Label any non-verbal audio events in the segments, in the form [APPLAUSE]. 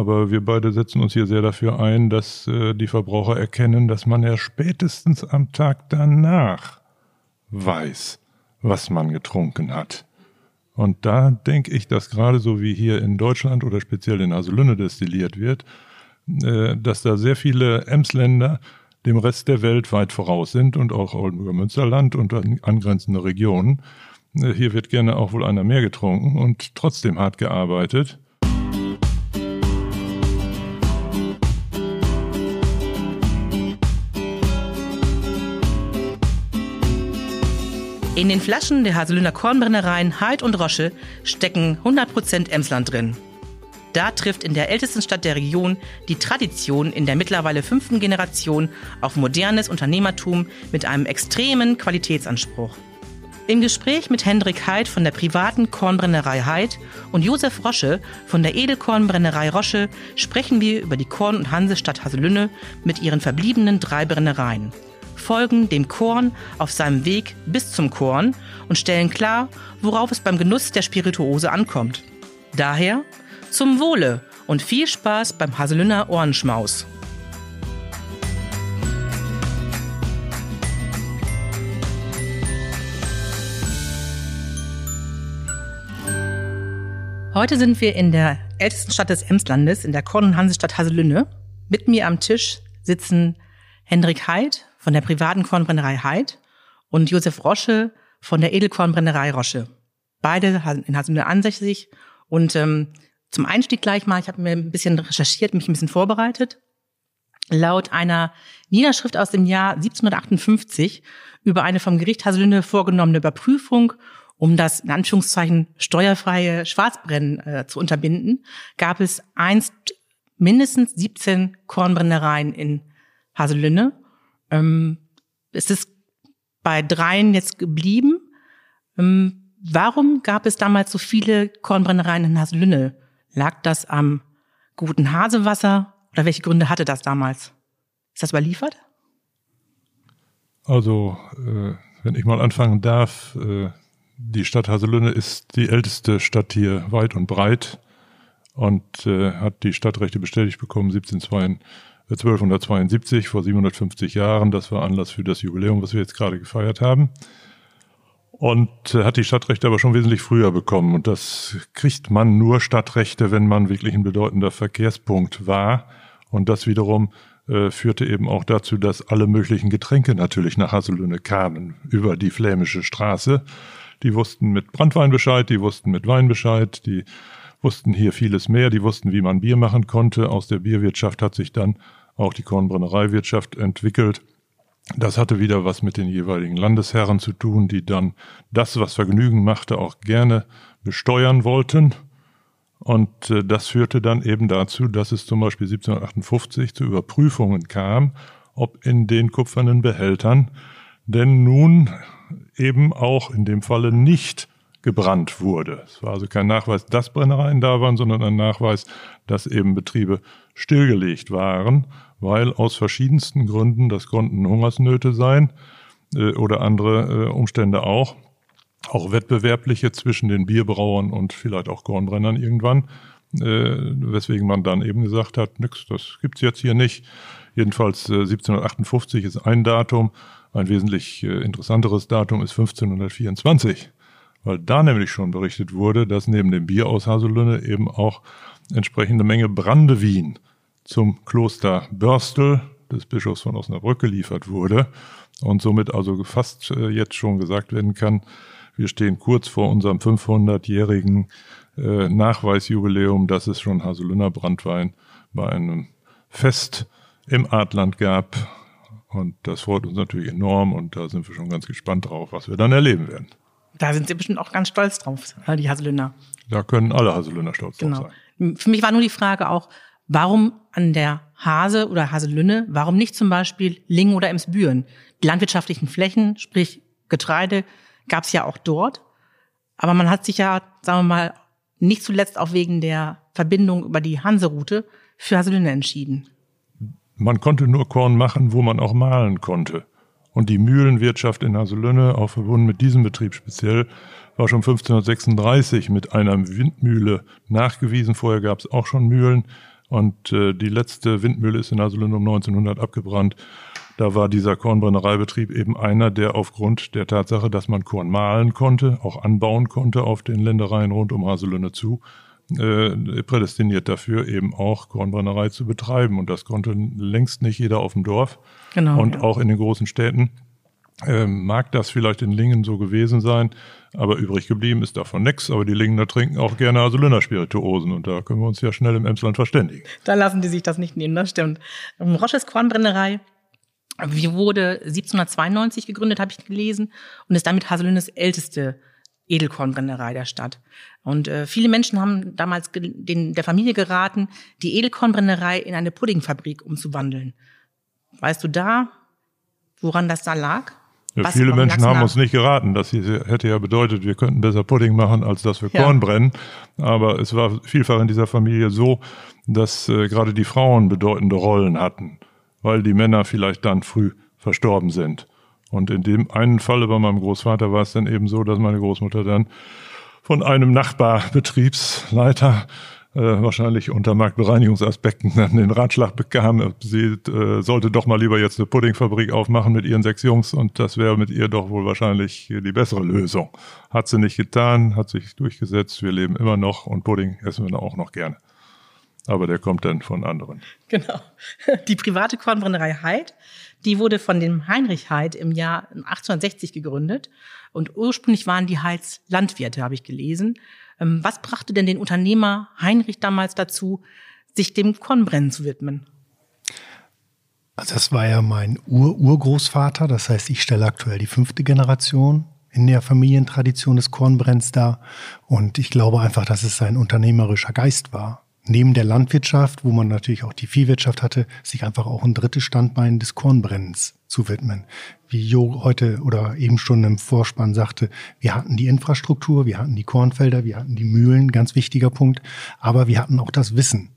Aber wir beide setzen uns hier sehr dafür ein, dass äh, die Verbraucher erkennen, dass man ja spätestens am Tag danach weiß, was man getrunken hat. Und da denke ich, dass gerade so wie hier in Deutschland oder speziell in Haselünne destilliert wird, äh, dass da sehr viele Emsländer dem Rest der Welt weit voraus sind und auch Oldenburger Münsterland und angrenzende Regionen. Äh, hier wird gerne auch wohl einer mehr getrunken und trotzdem hart gearbeitet. In den Flaschen der Haselüner Kornbrennereien Heid und Rosche stecken 100% Emsland drin. Da trifft in der ältesten Stadt der Region die Tradition in der mittlerweile fünften Generation auf modernes Unternehmertum mit einem extremen Qualitätsanspruch. Im Gespräch mit Hendrik Heid von der privaten Kornbrennerei Heid und Josef Rosche von der Edelkornbrennerei Rosche sprechen wir über die Korn- und Hansestadt Haselünne mit ihren verbliebenen drei Brennereien, folgen dem Korn auf seinem Weg bis zum Korn und stellen klar, worauf es beim Genuss der Spirituose ankommt. Daher zum Wohle und viel Spaß beim Haselünner Ohrenschmaus. Heute sind wir in der ältesten Stadt des Emslandes, in der Korn- und Hansestadt Haselünne. Mit mir am Tisch sitzen Hendrik Heid von der privaten Kornbrennerei Heid und Josef Rosche von der Edelkornbrennerei Rosche. Beide in Haselünne ansässig und ähm, zum Einstieg gleich mal, ich habe mir ein bisschen recherchiert, mich ein bisschen vorbereitet. Laut einer Niederschrift aus dem Jahr 1758 über eine vom Gericht Haselünne vorgenommene Überprüfung, um das in Anführungszeichen steuerfreie Schwarzbrennen äh, zu unterbinden, gab es einst mindestens 17 Kornbrennereien in Haselünne. Ähm, es ist bei dreien jetzt geblieben. Ähm, warum gab es damals so viele Kornbrennereien in Haselünne? Lag das am guten Hasewasser oder welche Gründe hatte das damals? Ist das überliefert? Also, äh, wenn ich mal anfangen darf, äh, die Stadt Haselünne ist die älteste Stadt hier weit und breit und äh, hat die Stadtrechte bestätigt bekommen 1772, 1272, vor 750 Jahren. Das war Anlass für das Jubiläum, was wir jetzt gerade gefeiert haben und äh, hat die Stadtrechte aber schon wesentlich früher bekommen. Und das kriegt man nur Stadtrechte, wenn man wirklich ein bedeutender Verkehrspunkt war. Und das wiederum äh, führte eben auch dazu, dass alle möglichen Getränke natürlich nach Hasselünne kamen über die flämische Straße. Die wussten mit Brandwein Bescheid, die wussten mit Wein Bescheid, die wussten hier vieles mehr, die wussten, wie man Bier machen konnte. Aus der Bierwirtschaft hat sich dann auch die Kornbrennereiwirtschaft entwickelt. Das hatte wieder was mit den jeweiligen Landesherren zu tun, die dann das, was Vergnügen machte, auch gerne besteuern wollten. Und äh, das führte dann eben dazu, dass es zum Beispiel 1758 zu Überprüfungen kam, ob in den kupfernen Behältern denn nun eben auch in dem Falle nicht gebrannt wurde. Es war also kein Nachweis, dass Brennereien da waren, sondern ein Nachweis, dass eben Betriebe stillgelegt waren weil aus verschiedensten Gründen, das konnten Hungersnöte sein äh, oder andere äh, Umstände auch, auch wettbewerbliche zwischen den Bierbrauern und vielleicht auch Kornbrennern irgendwann, äh, weswegen man dann eben gesagt hat, nix, das gibt's jetzt hier nicht. Jedenfalls äh, 1758 ist ein Datum, ein wesentlich äh, interessanteres Datum ist 1524, weil da nämlich schon berichtet wurde, dass neben dem Bier aus Haselünne eben auch entsprechende Menge Brandewien zum Kloster Börstel des Bischofs von Osnabrück geliefert wurde und somit also fast äh, jetzt schon gesagt werden kann, wir stehen kurz vor unserem 500-jährigen äh, Nachweisjubiläum, dass es schon Haselünner Brandwein bei einem Fest im Adland gab. Und das freut uns natürlich enorm und da sind wir schon ganz gespannt drauf, was wir dann erleben werden. Da sind Sie bestimmt auch ganz stolz drauf, die Haselünner. Da können alle Haselünner stolz genau. drauf sein. Für mich war nur die Frage auch, Warum an der Hase oder Haselünne, warum nicht zum Beispiel Lingen oder Emsbüren? Die landwirtschaftlichen Flächen, sprich Getreide, gab es ja auch dort. Aber man hat sich ja, sagen wir mal, nicht zuletzt auch wegen der Verbindung über die Hanseroute für Haselünne entschieden. Man konnte nur Korn machen, wo man auch mahlen konnte. Und die Mühlenwirtschaft in Haselünne, auch verbunden mit diesem Betrieb speziell, war schon 1536 mit einer Windmühle nachgewiesen. Vorher gab es auch schon Mühlen Und äh, die letzte Windmühle ist in Haselünne um 1900 abgebrannt. Da war dieser Kornbrennereibetrieb eben einer, der aufgrund der Tatsache, dass man Korn mahlen konnte, auch anbauen konnte auf den Ländereien rund um Haselünne zu, äh, prädestiniert dafür, eben auch Kornbrennerei zu betreiben. Und das konnte längst nicht jeder auf dem Dorf. Genau, und ja. auch in den großen Städten äh, mag das vielleicht in Lingen so gewesen sein, aber übrig geblieben ist davon nichts. Aber die Lingener trinken auch gerne Asolüner Spirituosen und da können wir uns ja schnell im Emsland verständigen. Da lassen die sich das nicht nehmen, das stimmt. Rosches Kornbrennerei wie wurde 1792 gegründet, habe ich gelesen, und ist damit Haselünnes älteste Edelkornbrennerei der Stadt. Und äh, viele Menschen haben damals den, der Familie geraten, die Edelkornbrennerei in eine Puddingfabrik umzuwandeln. Weißt du da, woran das da lag? Ja, viele Menschen haben uns nicht geraten. Das hätte ja bedeutet, wir könnten besser Pudding machen, als dass wir ja. Korn brennen. Aber es war vielfach in dieser Familie so, dass äh, gerade die Frauen bedeutende Rollen hatten, weil die Männer vielleicht dann früh verstorben sind. Und in dem einen Falle bei meinem Großvater war es dann eben so, dass meine Großmutter dann von einem Nachbarbetriebsleiter äh, wahrscheinlich unter Marktbereinigungsaspekten dann den Ratschlag bekam, sie äh, sollte doch mal lieber jetzt eine Puddingfabrik aufmachen mit ihren sechs Jungs und das wäre mit ihr doch wohl wahrscheinlich die bessere Lösung. Hat sie nicht getan, hat sich durchgesetzt, wir leben immer noch und Pudding essen wir auch noch gerne. Aber der kommt dann von anderen. Genau. [LAUGHS] Die private Kornbrennerei Heid, die wurde von dem Heinrich Heid im Jahr 1860 gegründet und ursprünglich waren die Heids Landwirte, habe ich gelesen. Ähm, was brachte denn den Unternehmer Heinrich damals dazu, sich dem Kornbrennen zu widmen? Also das war ja mein Ur-Urgroßvater, das heißt, ich stelle aktuell die fünfte Generation in der Familientradition des Kornbrenns dar. Und ich glaube einfach, dass es sein unternehmerischer Geist war neben der Landwirtschaft, wo man natürlich auch die Viehwirtschaft hatte, sich einfach auch ein drittes Standbein des Kornbrennens zu widmen. Wie Jo heute oder eben schon im Vorspann sagte, wir hatten die Infrastruktur, wir hatten die Kornfelder, wir hatten die Mühlen, ganz wichtiger Punkt, aber wir hatten auch das Wissen.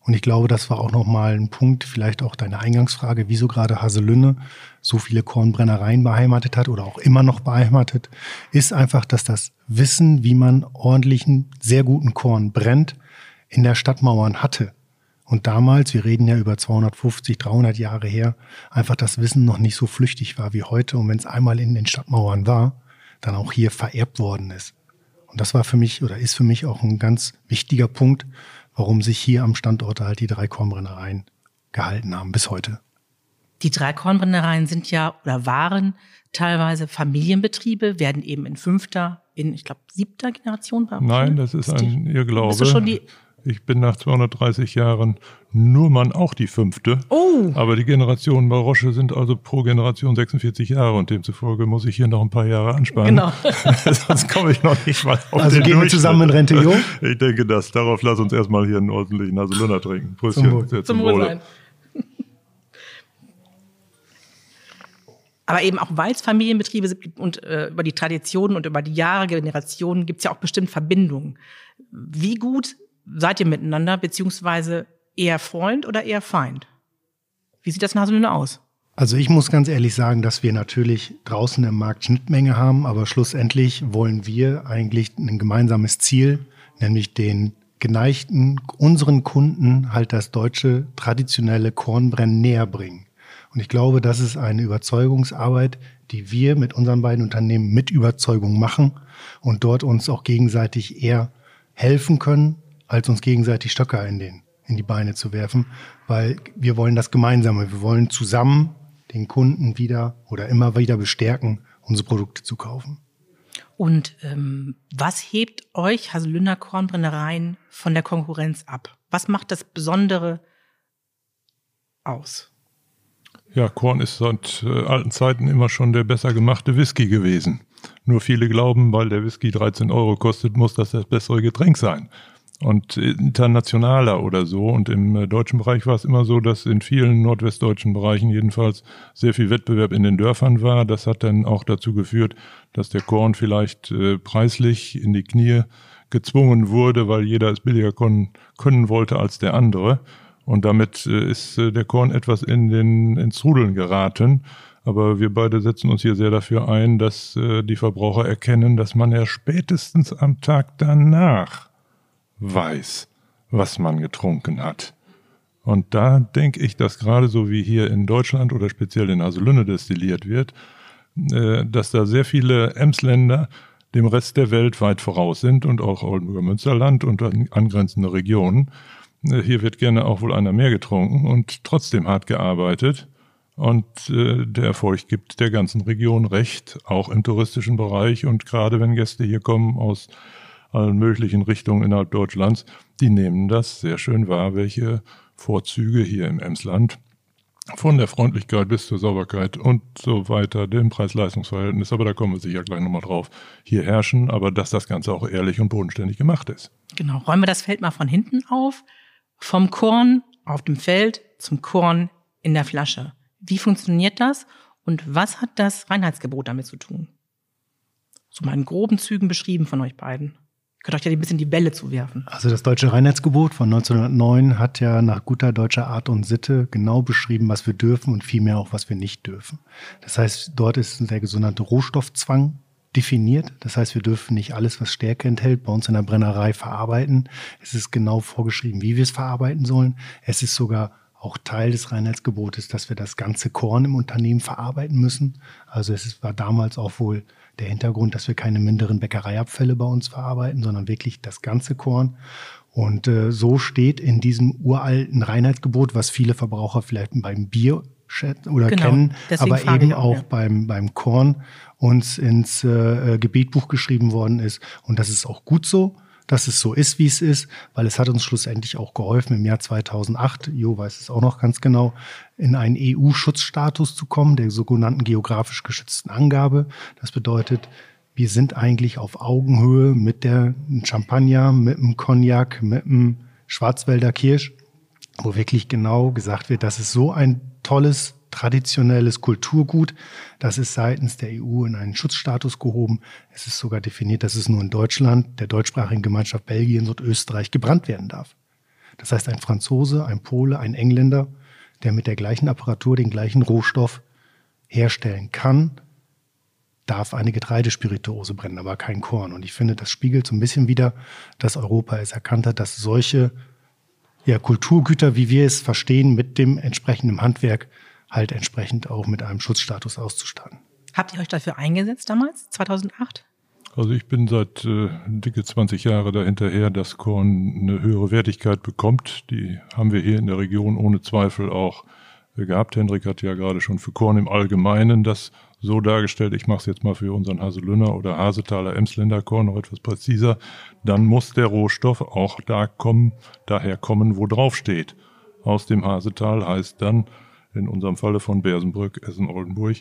Und ich glaube, das war auch nochmal ein Punkt, vielleicht auch deine Eingangsfrage, wieso gerade Haselünne so viele Kornbrennereien beheimatet hat oder auch immer noch beheimatet, ist einfach, dass das Wissen, wie man ordentlichen, sehr guten Korn brennt, in der Stadtmauern hatte. Und damals, wir reden ja über 250, 300 Jahre her, einfach das Wissen noch nicht so flüchtig war wie heute. Und wenn es einmal in den Stadtmauern war, dann auch hier vererbt worden ist. Und das war für mich oder ist für mich auch ein ganz wichtiger Punkt, warum sich hier am Standort halt die drei Kornbrennereien gehalten haben bis heute. Die drei Kornbrennereien sind ja oder waren teilweise Familienbetriebe, werden eben in fünfter, in ich glaube siebter Generation. Nein, das ist ein Irrglaube. Bist du schon die ich bin nach 230 Jahren nur Mann auch die fünfte. Oh. Aber die Generationen bei Roche sind also pro Generation 46 Jahre und demzufolge muss ich hier noch ein paar Jahre anspannen. Genau. [LAUGHS] Sonst komme ich noch nicht mal auf Also den gehen wir zusammen in Rente, Jo? [LAUGHS] Ich denke das. Darauf lass uns erstmal hier einen ordentlichen Haselunner trinken. Pröstchen. Zum, Wohl. Zum, zum Wohle. Aber eben auch weil es Familienbetriebe sind und äh, über die Traditionen und über die Jahre, Generationen gibt es ja auch bestimmt Verbindungen. Wie gut seid ihr miteinander, beziehungsweise eher Freund oder eher Feind? Wie sieht das in Haselünne aus? Also ich muss ganz ehrlich sagen, dass wir natürlich draußen im Markt Schnittmenge haben, aber schlussendlich wollen wir eigentlich ein gemeinsames Ziel, nämlich den geneigten, unseren Kunden halt das deutsche traditionelle Kornbrennen näher bringen. Und ich glaube, das ist eine Überzeugungsarbeit, die wir mit unseren beiden Unternehmen mit Überzeugung machen und dort uns auch gegenseitig eher helfen können, als uns gegenseitig Stöcker in, den, in die Beine zu werfen, weil wir wollen das Gemeinsame. Wir wollen zusammen den Kunden wieder oder immer wieder bestärken, unsere Produkte zu kaufen. Und ähm, was hebt euch Haselünder Kornbrennereien von der Konkurrenz ab? Was macht das Besondere aus? Ja, Korn ist seit äh, alten Zeiten immer schon der besser gemachte Whisky gewesen. Nur viele glauben, weil der Whisky 13 Euro kostet, muss das das bessere Getränk sein und internationaler oder so. Und im äh, deutschen Bereich war es immer so, dass in vielen nordwestdeutschen Bereichen jedenfalls sehr viel Wettbewerb in den Dörfern war. Das hat dann auch dazu geführt, dass der Korn vielleicht äh, preislich in die Knie gezwungen wurde, weil jeder es billiger können, können wollte als der andere. Und damit äh, ist äh, der Korn etwas in den, ins Rudeln geraten. Aber wir beide setzen uns hier sehr dafür ein, dass äh, die Verbraucher erkennen, dass man ja spätestens am Tag danach weiß, was man getrunken hat. Und da denke ich, dass gerade so wie hier in Deutschland oder speziell in Haselünne destilliert wird, äh, dass da sehr viele Emsländer dem Rest der Welt weit voraus sind und auch Oldenburger Münsterland und angrenzende Regionen. Äh, hier wird gerne auch wohl einer mehr getrunken und trotzdem hart gearbeitet. Und äh, der Erfolg gibt der ganzen Region recht, auch im touristischen Bereich. Und gerade wenn Gäste hier kommen aus allen möglichen Richtungen innerhalb Deutschlands, die nehmen das sehr schön wahr, welche Vorzüge hier im Emsland von der Freundlichkeit bis zur Sauberkeit und so weiter, dem Preis-Leistungs-Verhältnis, aber da kommen wir sicher gleich nochmal drauf, hier herrschen, aber dass das Ganze auch ehrlich und bodenständig gemacht ist. Genau, räumen wir das Feld mal von hinten auf, vom Korn auf dem Feld zum Korn in der Flasche. Wie funktioniert das und was hat das Reinheitsgebot damit zu tun? So mal in groben Zügen beschrieben von euch beiden könnt euch ja ein bisschen die Bälle zuwerfen. Also das deutsche Reinheitsgebot von 1909 hat ja nach guter deutscher Art und Sitte genau beschrieben, was wir dürfen und vielmehr auch, was wir nicht dürfen. Das heißt, dort ist der sogenannte Rohstoffzwang definiert. Das heißt, wir dürfen nicht alles, was Stärke enthält, bei uns in der Brennerei verarbeiten. Es ist genau vorgeschrieben, wie wir es verarbeiten sollen. Es ist sogar auch Teil des Reinheitsgebotes, dass wir das ganze Korn im Unternehmen verarbeiten müssen. Also es war damals auch wohl der Hintergrund, dass wir keine minderen Bäckereiabfälle bei uns verarbeiten, sondern wirklich das ganze Korn. Und äh, so steht in diesem uralten Reinheitsgebot, was viele Verbraucher vielleicht beim Bier oder genau, kennen, aber eben auch, ja. beim, beim Korn uns ins äh, äh, Gebetbuch geschrieben worden ist. Und das ist auch gut so dass es so ist, wie es ist, weil es hat uns schlussendlich auch geholfen, im Jahr 2008, Jo weiß es auch noch ganz genau, in einen EU-Schutzstatus zu kommen, der sogenannten geografisch geschützten Angabe. Das bedeutet, wir sind eigentlich auf Augenhöhe mit der Champagner, mit dem Cognac, mit dem Schwarzwälder Kirsch, wo wirklich genau gesagt wird, das ist so ein tolles traditionelles Kulturgut. Das ist seitens der EU in einen Schutzstatus gehoben. Es ist sogar definiert, dass es nur in Deutschland, der deutschsprachigen Gemeinschaft Belgien und Österreich gebrannt werden darf. Das heißt, ein Franzose, ein Pole, ein Engländer, der mit der gleichen Apparatur den gleichen Rohstoff herstellen kann, darf eine Getreidespirituose brennen, aber kein Korn. Und ich finde, das spiegelt so ein bisschen wieder, dass Europa es erkannt hat, dass solche ja, Kulturgüter, wie wir es verstehen, mit dem entsprechenden Handwerk halt entsprechend auch mit einem Schutzstatus auszustatten. Habt ihr euch dafür eingesetzt damals, 2008? Also ich bin seit äh, dicke 20 Jahre dahinterher, dass Korn eine höhere Wertigkeit bekommt. Die haben wir hier in der Region ohne Zweifel auch äh, gehabt. Hendrik hat ja gerade schon für Korn im Allgemeinen das so dargestellt. Ich mache es jetzt mal für unseren Haselünner oder Hasetaler Emsländer Korn noch etwas präziser. Dann muss der Rohstoff auch da kommen, daher kommen, wo drauf steht. Aus dem Hasetal heißt dann in unserem Falle von Bersenbrück, Essen-Oldenburg,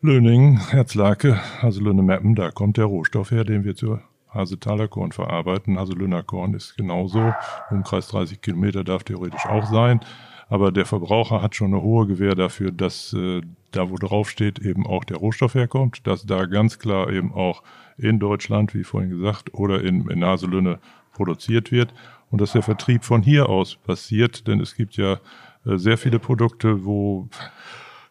Löningen, Herzlake, Haselünne Meppen, da kommt der Rohstoff her, den wir zur Hasetaler Korn verarbeiten. Haselünner Korn ist genauso. Umkreis 30 Kilometer darf theoretisch auch sein. Aber der Verbraucher hat schon eine hohe Gewähr dafür, dass äh, da, wo drauf steht, eben auch der Rohstoff herkommt, dass da ganz klar eben auch in Deutschland, wie vorhin gesagt, oder in, in Haselünne produziert wird und dass der Vertrieb von hier aus passiert, denn es gibt ja sehr viele Produkte, wo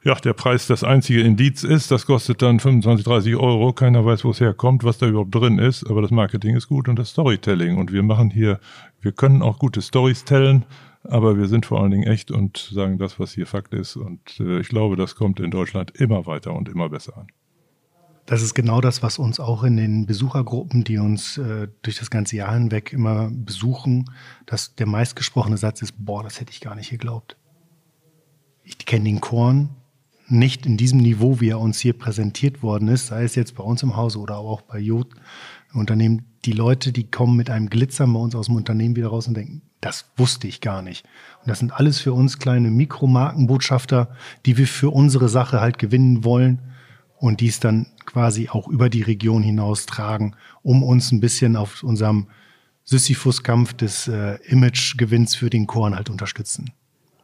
ja, der Preis das einzige Indiz ist. Das kostet dann 25, 30 Euro. Keiner weiß, wo es herkommt, was da überhaupt drin ist. Aber das Marketing ist gut und das Storytelling. Und wir machen hier, wir können auch gute Stories tellen, aber wir sind vor allen Dingen echt und sagen das, was hier Fakt ist. Und äh, ich glaube, das kommt in Deutschland immer weiter und immer besser an. Das ist genau das, was uns auch in den Besuchergruppen, die uns äh, durch das ganze Jahr hinweg immer besuchen, dass der meistgesprochene Satz ist, boah, das hätte ich gar nicht geglaubt ich kenne den Korn nicht in diesem Niveau, wie er uns hier präsentiert worden ist, sei es jetzt bei uns im Hause oder auch bei Jod Unternehmen. Die Leute, die kommen mit einem Glitzern bei uns aus dem Unternehmen wieder raus und denken, das wusste ich gar nicht. Und das sind alles für uns kleine Mikromarkenbotschafter, die wir für unsere Sache halt gewinnen wollen und dies dann quasi auch über die Region hinaus tragen, um uns ein bisschen auf unserem Sisyphus-Kampf des äh, Imagegewinns für den Korn halt unterstützen.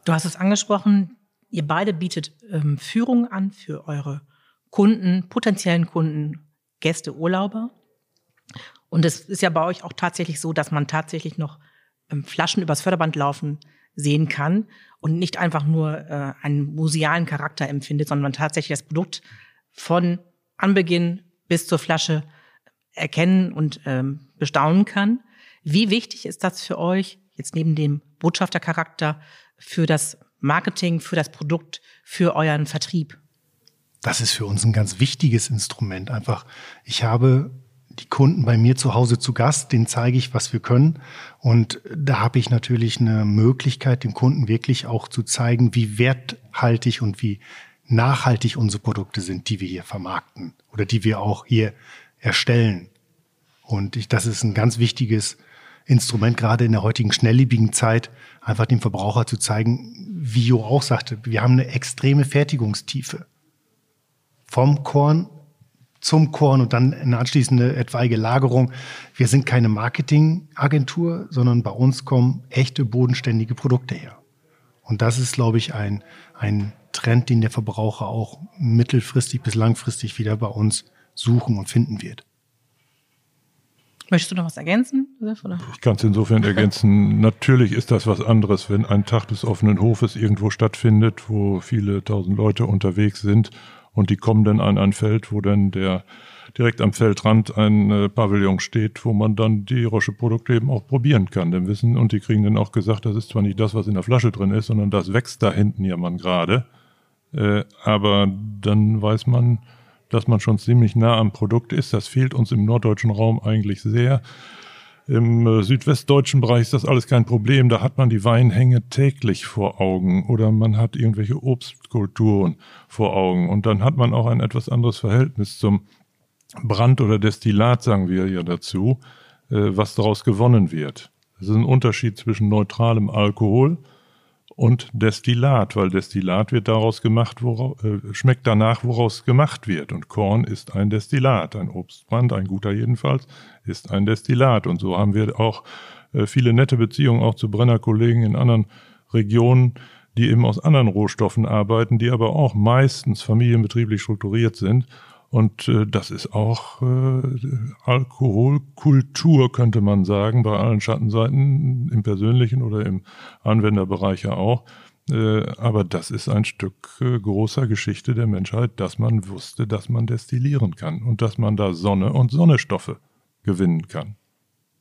Du hast es angesprochen, Ihr beide bietet ähm, Führung an für eure Kunden, potenziellen Kunden, Gäste, Urlauber. Und es ist ja bei euch auch tatsächlich so, dass man tatsächlich noch ähm, Flaschen übers Förderband laufen sehen kann und nicht einfach nur äh, einen musealen Charakter empfindet, sondern man tatsächlich das Produkt von Anbeginn bis zur Flasche erkennen und ähm, bestaunen kann. Wie wichtig ist das für euch, jetzt neben dem Botschaftercharakter für das Marketing, für das Produkt, für euren Vertrieb? Das ist für uns ein ganz wichtiges Instrument. Einfach, ich habe die Kunden bei mir zu Hause zu Gast, denen zeige ich, was wir können. Und da habe ich natürlich eine Möglichkeit, dem Kunden wirklich auch zu zeigen, wie werthaltig und wie nachhaltig unsere Produkte sind, die wir hier vermarkten oder die wir auch hier erstellen. Und ich, das ist ein ganz wichtiges Instrument, gerade in der heutigen schnelllebigen Zeit, einfach dem Verbraucher zu zeigen, wie Jo auch sagte, wir haben eine extreme Fertigungstiefe. Vom Korn zum Korn und dann eine anschließende etwaige Lagerung. Wir sind keine Marketingagentur, sondern bei uns kommen echte bodenständige Produkte her. Und das ist, glaube ich, ein, ein Trend, den der Verbraucher auch mittelfristig bis langfristig wieder bei uns suchen und finden wird. Möchtest du noch was ergänzen, Josef? Oder? Ich kann es insofern ergänzen. Natürlich ist das was anderes, wenn ein Tag des offenen Hofes irgendwo stattfindet, wo viele tausend Leute unterwegs sind und die kommen dann an ein Feld, wo dann der direkt am Feldrand ein äh, Pavillon steht, wo man dann die Roche-Produkte eben auch probieren kann. Denn wissen, und die kriegen dann auch gesagt, das ist zwar nicht das, was in der Flasche drin ist, sondern das wächst da hinten ja man gerade. Äh, aber dann weiß man, dass man schon ziemlich nah am Produkt ist. Das fehlt uns im norddeutschen Raum eigentlich sehr. Im äh, südwestdeutschen Bereich ist das alles kein Problem. Da hat man die Weinhänge täglich vor Augen oder man hat irgendwelche Obstkulturen vor Augen. Und dann hat man auch ein etwas anderes Verhältnis zum Brand oder Destillat, sagen wir ja dazu, äh, was daraus gewonnen wird. Es ist ein Unterschied zwischen neutralem Alkohol und Destillat, weil Destillat wird daraus gemacht, woraus, äh, schmeckt danach, woraus gemacht wird. Und Korn ist ein Destillat, ein Obstbrand, ein guter jedenfalls, ist ein Destillat. Und so haben wir auch äh, viele nette Beziehungen auch zu Brennerkollegen in anderen Regionen, die eben aus anderen Rohstoffen arbeiten, die aber auch meistens familienbetrieblich strukturiert sind und äh, das ist auch äh, Alkoholkultur, könnte man sagen, bei allen Schattenseiten, im persönlichen oder im Anwenderbereich ja auch. Äh, aber das ist ein Stück äh, großer Geschichte der Menschheit, dass man wusste, dass man destillieren kann und dass man da Sonne und Sonnestoffe gewinnen kann.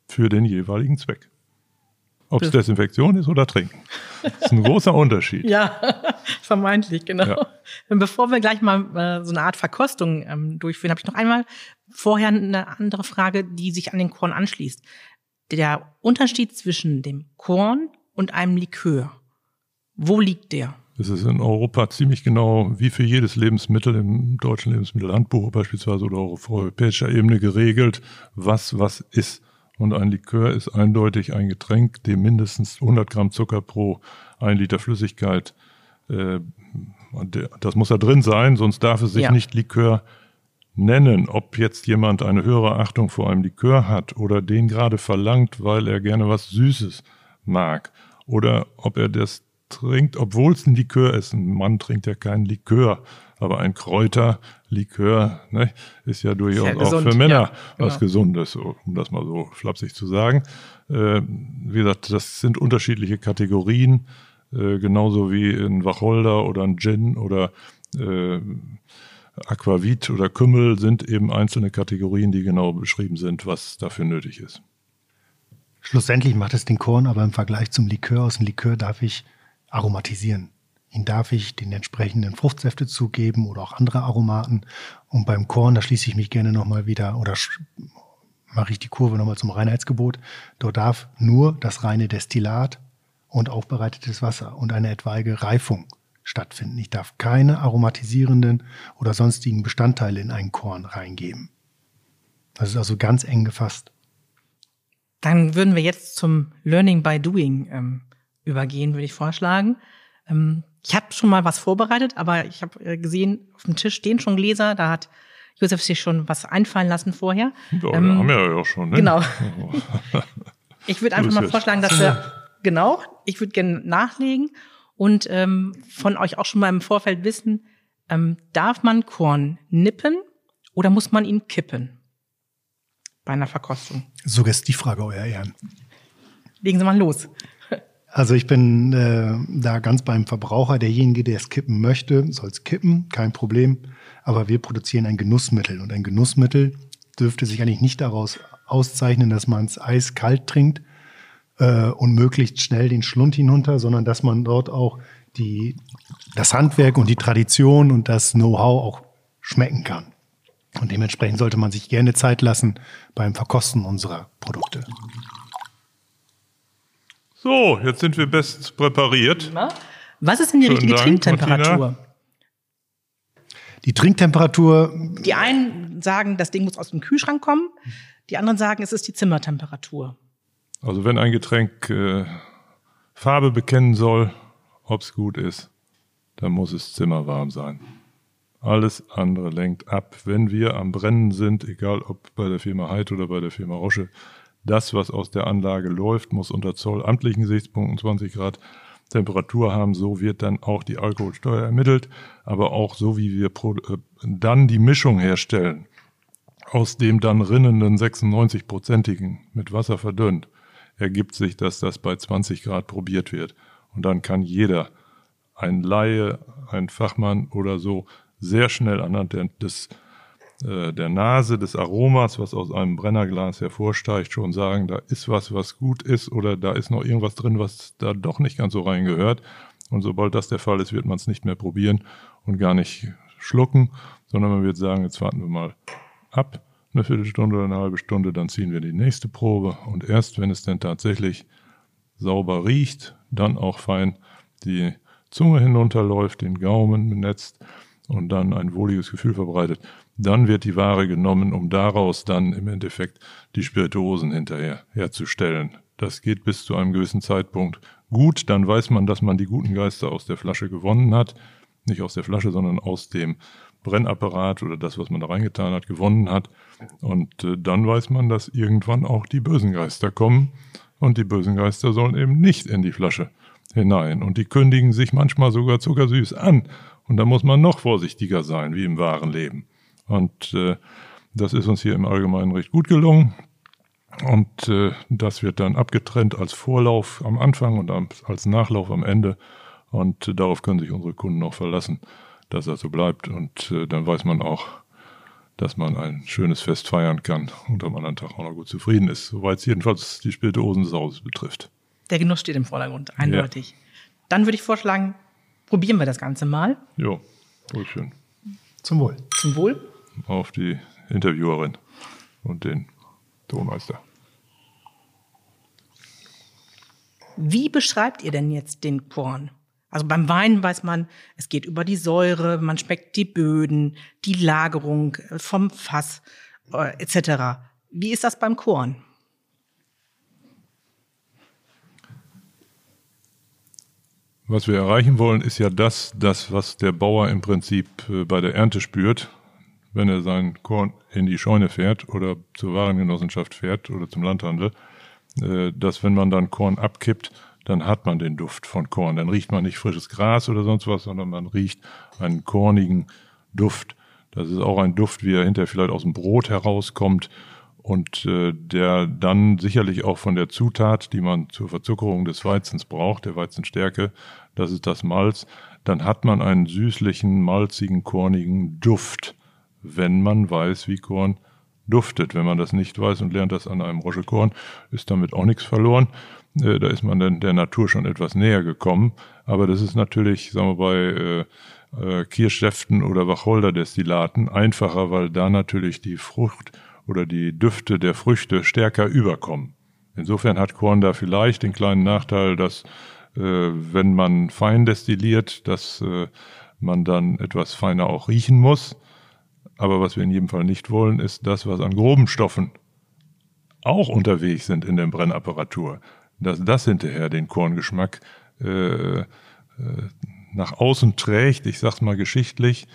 Für den jeweiligen Zweck. Ob es Desinfektion ist oder Trinken. Das ist ein großer Unterschied. ja, vermeintlich, genau. Ja. [LAUGHS] Bevor wir gleich mal äh, so eine Art Verkostung ähm, durchführen, habe ich noch einmal vorher eine andere Frage, die sich an den Korn anschließt. Der Unterschied zwischen dem Korn und einem Likör. Wo liegt der? Es ist in Europa ziemlich genau wie für jedes Lebensmittel im deutschen Lebensmittelhandbuch beispielsweise oder auf europäischer Ebene geregelt, was was ist. Und ein Likör ist eindeutig ein Getränk, dem mindestens 100 Gramm Zucker pro ein Liter Flüssigkeit, äh, das muss da drin sein, sonst darf es sich ja. nicht Likör nennen. Ob jetzt jemand eine höhere Achtung vor einem Likör hat oder den gerade verlangt, weil er gerne was Süßes mag oder ob er das trinkt, obwohl es ein Likör ist. Ein Mann trinkt ja keinen Likör, aber ein Kräuterlikör ne, ist ja durchaus auch für Männer ja, genau. was Gesundes, um das mal so flapsig zu sagen. Äh, wie gesagt, das sind unterschiedliche Kategorien, äh, genauso wie ein Wacholder oder ein Gin oder äh, Aquavit oder Kümmel sind eben einzelne Kategorien, die genau beschrieben sind, was dafür nötig ist. Schlussendlich macht es den Korn aber im Vergleich zum Likör aus dem Likör darf ich aromatisieren. Ihn darf ich den entsprechenden Fruchtsäfte zugeben oder auch andere Aromaten. Und beim Korn, da schließe ich mich gerne nochmal wieder oder mache ich die Kurve nochmal zum Reinheitsgebot. Dort darf nur das reine Destillat und aufbereitetes Wasser und eine etwaige Reifung stattfinden. Ich darf keine aromatisierenden oder sonstigen Bestandteile in einen Korn reingeben. Das ist also ganz eng gefasst. Dann würden wir jetzt zum Learning by Doing ähm, übergehen, würde ich vorschlagen. Ähm, ich habe schon mal was vorbereitet, aber ich habe äh, gesehen, auf dem Tisch stehen schon Gläser, da hat Josef sich schon was einfallen lassen vorher. Ja, ähm, haben wir ja auch schon. Ne? Genau. [LAUGHS] ich würde einfach mal vorschlagen, dass wir, genau, ich würde gerne nachlegen und ähm, von euch auch schon mal im Vorfeld wissen, ähm, darf man Korn nippen oder muss man ihn kippen bei einer Verkostung? Suggestivfrage, Euer Ehren. Legen Sie mal los. Also ich bin äh, da ganz beim Verbraucher. Derjenige, der es kippen möchte, soll es kippen, kein Problem. Aber wir produzieren ein Genussmittel und ein Genussmittel dürfte sich eigentlich nicht daraus auszeichnen, dass man es eiskalt trinkt, äh, und möglichst schnell den Schlund hinunter, sondern dass man dort auch die, das Handwerk und die Tradition und das Know-how auch schmecken kann. Und dementsprechend sollte man sich gerne Zeit lassen beim Verkosten unserer Produkte. So, jetzt sind wir bestens präpariert. Was ist denn die Schönen richtige Dank, Trinktemperatur? Martina. Die Trinktemperatur, Die einen sagen, das Ding muss aus dem Kühlschrank kommen. Die anderen sagen, es ist die Zimmertemperatur. Also wenn ein Getränk äh, Farbe bekennen soll, ob es gut ist, dann muss es zimmerwarm sein. Alles andere lenkt ab. Wenn wir am Brennen sind, egal ob bei der Firma Heid oder bei der Firma Rosche, das, was aus der Anlage läuft, muss unter zollamtlichen Gesichtspunkten 20 Grad Temperatur haben. So wird dann auch die Alkoholsteuer ermittelt, aber auch so, wie wir äh, dann die Mischung herstellen, aus dem dann rinnenden 96-prozentigen mit Wasser verdünnt, ergibt sich, dass das bei 20 Grad probiert wird. Und dann kann jeder, ein Laie, ein Fachmann oder so, sehr schnell anhand der, des, äh, der Nase, des Aromas, was aus einem Brennerglas hervorsteigt, schon sagen, da ist was, was gut ist oder da ist noch irgendwas drin, was da doch nicht ganz so reingehört. Und sobald das der Fall ist, wird man es nicht mehr probieren und gar nicht schlucken, sondern man wird sagen, jetzt warten wir mal ab, eine Viertelstunde oder eine halbe Stunde, dann ziehen wir die nächste Probe. Und erst wenn es denn tatsächlich sauber riecht, dann auch fein die Zunge hinunterläuft, den Gaumen benetzt und dann ein wohliges Gefühl verbreitet, dann wird die Ware genommen, um daraus dann im Endeffekt die Spirituosen hinterher herzustellen. Das geht bis zu einem gewissen Zeitpunkt gut, dann weiß man, dass man die guten Geister aus der Flasche gewonnen hat, nicht aus der Flasche, sondern aus dem Brennapparat oder das, was man da reingetan hat, gewonnen hat. Und äh, dann weiß man, dass irgendwann auch die bösen Geister kommen. Und die bösen Geister sollen eben nicht in die Flasche hinein. Und die kündigen sich manchmal sogar zuckersüß an. Und da muss man noch vorsichtiger sein, wie im wahren Leben. Und äh, das ist uns hier im Allgemeinen recht gut gelungen. Und äh, das wird dann abgetrennt als Vorlauf am Anfang und als Nachlauf am Ende. Und äh, darauf können sich unsere Kunden auch verlassen, dass das so bleibt. Und äh, dann weiß man auch, dass man ein schönes Fest feiern kann und am anderen Tag auch noch gut zufrieden ist. Soweit es jedenfalls die Spirituosen des Hauses betrifft. Der Genuss steht im Vordergrund, eindeutig. Dann würde ich vorschlagen, probieren wir das Ganze mal. Ja, wohl schön. zum Wohl. Zum Wohl. Auf die Interviewerin und den Tonmeister. Wie beschreibt ihr denn jetzt den Korn? Also beim Wein weiß man, es geht über die Säure, man schmeckt die Böden, die Lagerung äh, vom Fass äh, etc. Wie ist das beim Korn? Was wir erreichen wollen, ist ja das, das, was der Bauer im Prinzip äh, bei der Ernte spürt, wenn er sein Korn in die Scheune fährt oder zur Warengenossenschaft fährt oder zum Landhandel, äh, dass wenn man dann Korn abkippt, dann hat man den Duft von Korn. Dann riecht man nicht frisches Gras oder sonst was, sondern man riecht einen kornigen Duft. Das ist auch ein Duft, wie er hinterher vielleicht aus dem Brot herauskommt und äh, der dann sicherlich auch von der Zutat, die man zur Verzuckerung des Weizens braucht, der Weizenstärke, das ist das Malz, dann hat man einen süßlichen, malzigen, kornigen Duft, wenn man weiß, wie Korn duftet. Wenn man das nicht weiß und lernt das an einem Roschekorn, ist damit auch nichts verloren. Äh, da ist man dann der Natur schon etwas näher gekommen. Aber das ist natürlich, sagen wir, bei äh, äh, Kirschsäften oder Wacholder-Destillaten einfacher, weil da natürlich die Frucht oder die Düfte der Früchte stärker überkommen. Insofern hat Korn da vielleicht den kleinen Nachteil, dass äh, wenn man fein destilliert, dass äh, man dann etwas feiner auch riechen muss. Aber was wir in jedem Fall nicht wollen, ist das, was an groben Stoffen auch unterwegs sind in der Brennapparatur, dass das hinterher den Korngeschmack äh, äh, nach außen trägt. Ich sag's mal geschichtlich.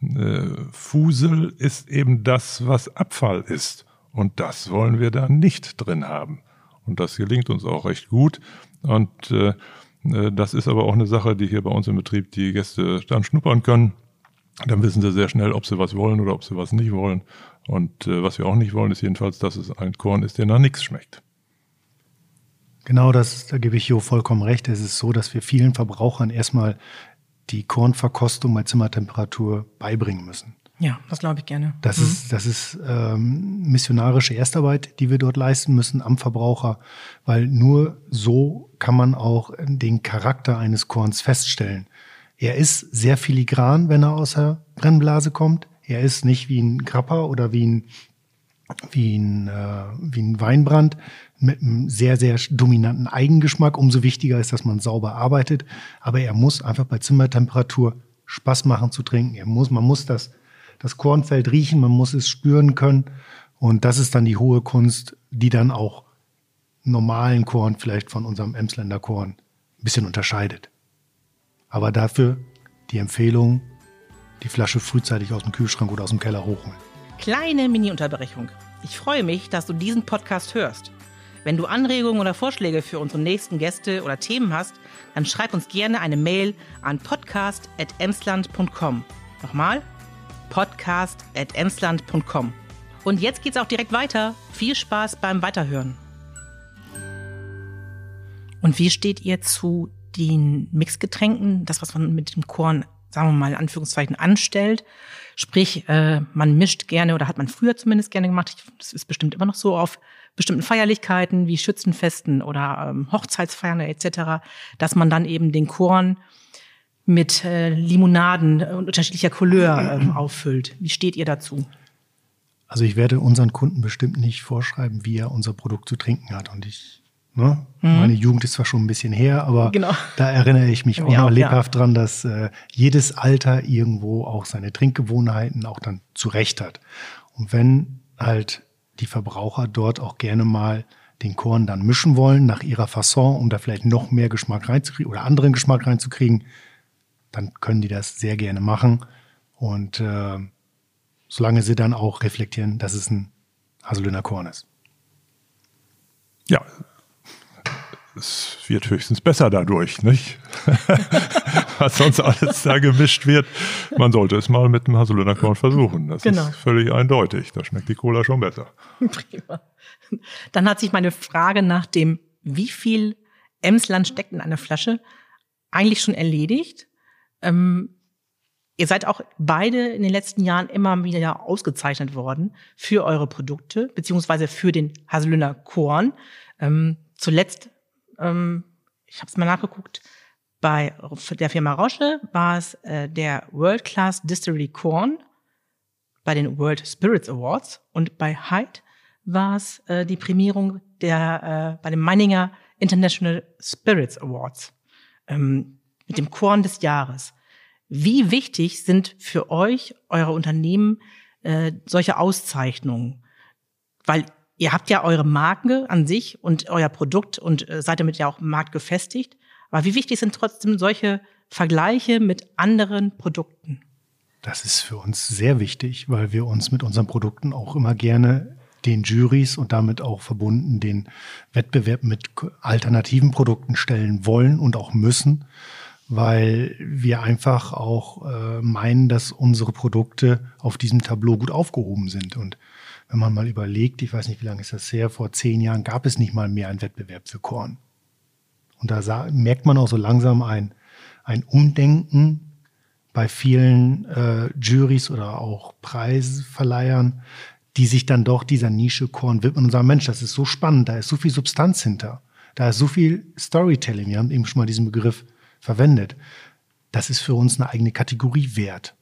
Äh, Fusel ist eben das, was Abfall ist. Und das wollen wir da nicht drin haben. Und das gelingt uns auch recht gut. Und äh, äh, das ist aber auch eine Sache, die hier bei uns im Betrieb die Gäste dann schnuppern können. Dann wissen sie sehr schnell, ob sie was wollen oder ob sie was nicht wollen. Und äh, was wir auch nicht wollen, ist jedenfalls, dass es ein Korn ist, der nach nichts schmeckt. Genau, das, da gebe ich Jo vollkommen recht. Es ist so, dass wir vielen Verbrauchern erstmal die Kornverkostung bei Zimmertemperatur beibringen müssen. Ja, das glaube ich gerne. Das mhm. ist, das ist ähm, missionarische Erstarbeit, die wir dort leisten müssen am Verbraucher, weil nur so kann man auch den Charakter eines Korns feststellen. Er ist sehr filigran, wenn er aus der Brennblase kommt. Er ist nicht wie ein Grappa oder wie ein, wie ein, äh, wie ein Weinbrand mit einem sehr, sehr dominanten Eigengeschmack. Umso wichtiger ist, dass man sauber arbeitet. Aber er muss einfach bei Zimmertemperatur Spaß machen zu trinken. Er muss, man muss das das Kornfeld riechen, man muss es spüren können. Und das ist dann die hohe Kunst, die dann auch normalen Korn vielleicht von unserem Emsländer Korn ein bisschen unterscheidet. Aber dafür die Empfehlung, die Flasche frühzeitig aus dem Kühlschrank oder aus dem Keller hochholen. Kleine Mini-Unterbrechung. Ich freue mich, dass du diesen Podcast hörst. Wenn du Anregungen oder Vorschläge für unsere nächsten Gäste oder Themen hast, dann schreib uns gerne eine Mail an podcast.emsland.com. Nochmal, podcast.emsland.com. Und jetzt geht's auch direkt weiter. Viel Spaß beim Weiterhören. Und wie steht ihr zu den Mixgetränken, das, was man mit dem Korn, sagen wir mal, in Anführungszeichen anstellt? Sprich, äh, man mischt gerne oder hat man früher zumindest gerne gemacht, das ist bestimmt immer noch so auf bestimmten Feierlichkeiten wie Schützenfesten oder ähm, Hochzeitsfeiern etc., dass man dann eben den Korn mit äh, Limonaden äh, unterschiedlicher Couleur äh, [CLEARS THROAT] auffüllt. Wie steht ihr dazu? Also ich werde unseren Kunden bestimmt nicht vorschreiben, wie er unser Produkt zu trinken hat. Und ich, ne, mhm. meine Jugend ist zwar schon ein bisschen her, aber genau. da erinnere ich mich auch noch auch, lebhaft ja. dran, dass äh, jedes Alter irgendwo auch seine Trinkgewohnheiten auch dann zurecht hat. Und wenn halt die Verbraucher dort auch gerne mal den Korn dann mischen wollen nach ihrer Fasson, um da vielleicht noch mehr Geschmack reinzukriegen oder anderen Geschmack reinzukriegen, dann können die das sehr gerne machen. Und äh, solange sie dann auch reflektieren, dass es ein Haselöhner Korn ist. Ja, es wird höchstens besser dadurch, nicht? [LAUGHS] Was sonst alles da gemischt wird. Man sollte es mal mit dem Haselöhner Korn versuchen. Das genau. ist völlig eindeutig. Da schmeckt die Cola schon besser. Prima. Dann hat sich meine Frage nach dem, wie viel Emsland steckt in einer Flasche, eigentlich schon erledigt. Ähm, ihr seid auch beide in den letzten Jahren immer wieder ausgezeichnet worden für eure Produkte, beziehungsweise für den Haselünder Korn. Ähm, zuletzt, ähm, ich habe es mal nachgeguckt, bei der Firma Roche war es äh, der World Class Distillery Corn bei den World Spirits Awards und bei Hyde war es äh, die Prämierung der äh, bei den Meininger International Spirits Awards. Ähm, mit dem Korn des Jahres. Wie wichtig sind für euch, eure Unternehmen, äh, solche Auszeichnungen? Weil ihr habt ja eure Marke an sich und euer Produkt und äh, seid damit ja auch im Markt gefestigt. Aber wie wichtig sind trotzdem solche Vergleiche mit anderen Produkten? Das ist für uns sehr wichtig, weil wir uns mit unseren Produkten auch immer gerne den Juries und damit auch verbunden den Wettbewerb mit alternativen Produkten stellen wollen und auch müssen weil wir einfach auch äh, meinen, dass unsere Produkte auf diesem Tableau gut aufgehoben sind. Und wenn man mal überlegt, ich weiß nicht, wie lange ist das her, vor zehn Jahren gab es nicht mal mehr einen Wettbewerb für Korn. Und da sah, merkt man auch so langsam ein, ein Umdenken bei vielen äh, Juries oder auch Preisverleihern, die sich dann doch dieser Nische Korn widmen und sagen, Mensch, das ist so spannend, da ist so viel Substanz hinter, da ist so viel Storytelling. Wir haben eben schon mal diesen Begriff verwendet. Das ist für uns eine eigene Kategorie wert.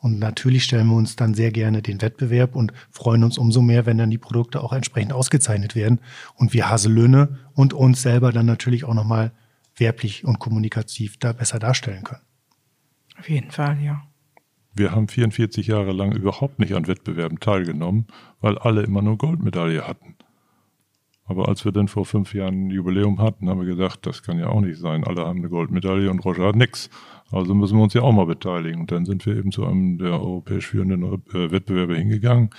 Und natürlich stellen wir uns dann sehr gerne den Wettbewerb und freuen uns umso mehr, wenn dann die Produkte auch entsprechend ausgezeichnet werden und wir Haselöhne und uns selber dann natürlich auch nochmal werblich und kommunikativ da besser darstellen können. Auf jeden Fall, ja. Wir haben 44 Jahre lang überhaupt nicht an Wettbewerben teilgenommen, weil alle immer nur Goldmedaille hatten. Aber als wir dann vor fünf Jahren ein Jubiläum hatten, haben wir gesagt, das kann ja auch nicht sein. Alle haben eine Goldmedaille und Roger hat nix. Also müssen wir uns ja auch mal beteiligen. Und dann sind wir eben zu einem der europäisch führenden äh, Wettbewerbe hingegangen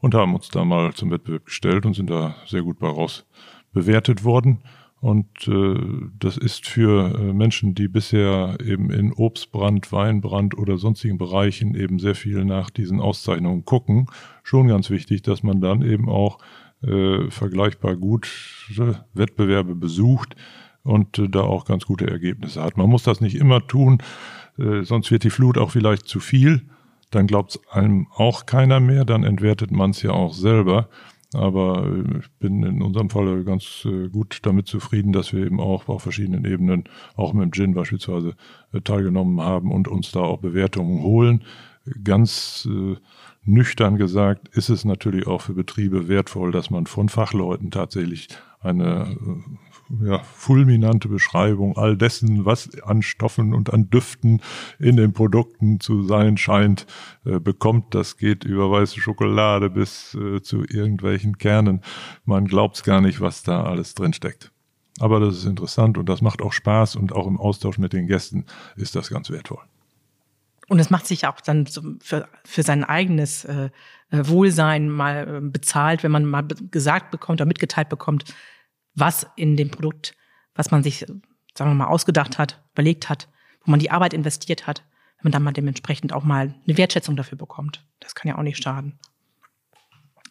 und haben uns da mal zum Wettbewerb gestellt und sind da sehr gut bei raus bewertet worden. Und äh, das ist für äh, Menschen, die bisher eben in Obstbrand, Weinbrand oder sonstigen Bereichen eben sehr viel nach diesen Auszeichnungen gucken, schon ganz wichtig, dass man dann eben auch äh, vergleichbar gut Wettbewerbe besucht und äh, da auch ganz gute Ergebnisse hat. Man muss das nicht immer tun, äh, sonst wird die Flut auch vielleicht zu viel. dann glaubt es einem auch keiner mehr, dann entwertet man es ja auch selber. Aber äh, ich bin in unserem Falle ganz gut damit zufrieden, dass wir eben auch auf verschiedenen Ebenen, auch mit dem Gin beispielsweise, teilgenommen haben und uns da auch Bewertungen holen. Ganz nüchtern gesagt ist es natürlich auch für Betriebe wertvoll, dass man von Fachleuten tatsächlich eine ja, fulminante Beschreibung all dessen, was an Stoffen und an Düften in den Produkten zu sein scheint, äh, bekommt. Das geht über weiße Schokolade bis äh, zu irgendwelchen Kernen. Man glaubt es gar nicht, was da alles drin steckt. Aber das ist interessant und das macht auch Spaß und auch im Austausch mit den Gästen ist das ganz wertvoll. Und es macht sich auch dann für, für sein eigenes äh, äh Wohlsein mal äh, bezahlt, wenn man mal gesagt bekommt oder mitgeteilt bekommt, was in dem Produkt, was man sich, sagen wir mal, ausgedacht hat, überlegt hat, wo man die Arbeit investiert hat, wenn man dann mal dementsprechend auch mal eine Wertschätzung dafür bekommt. Das kann ja auch nicht schaden.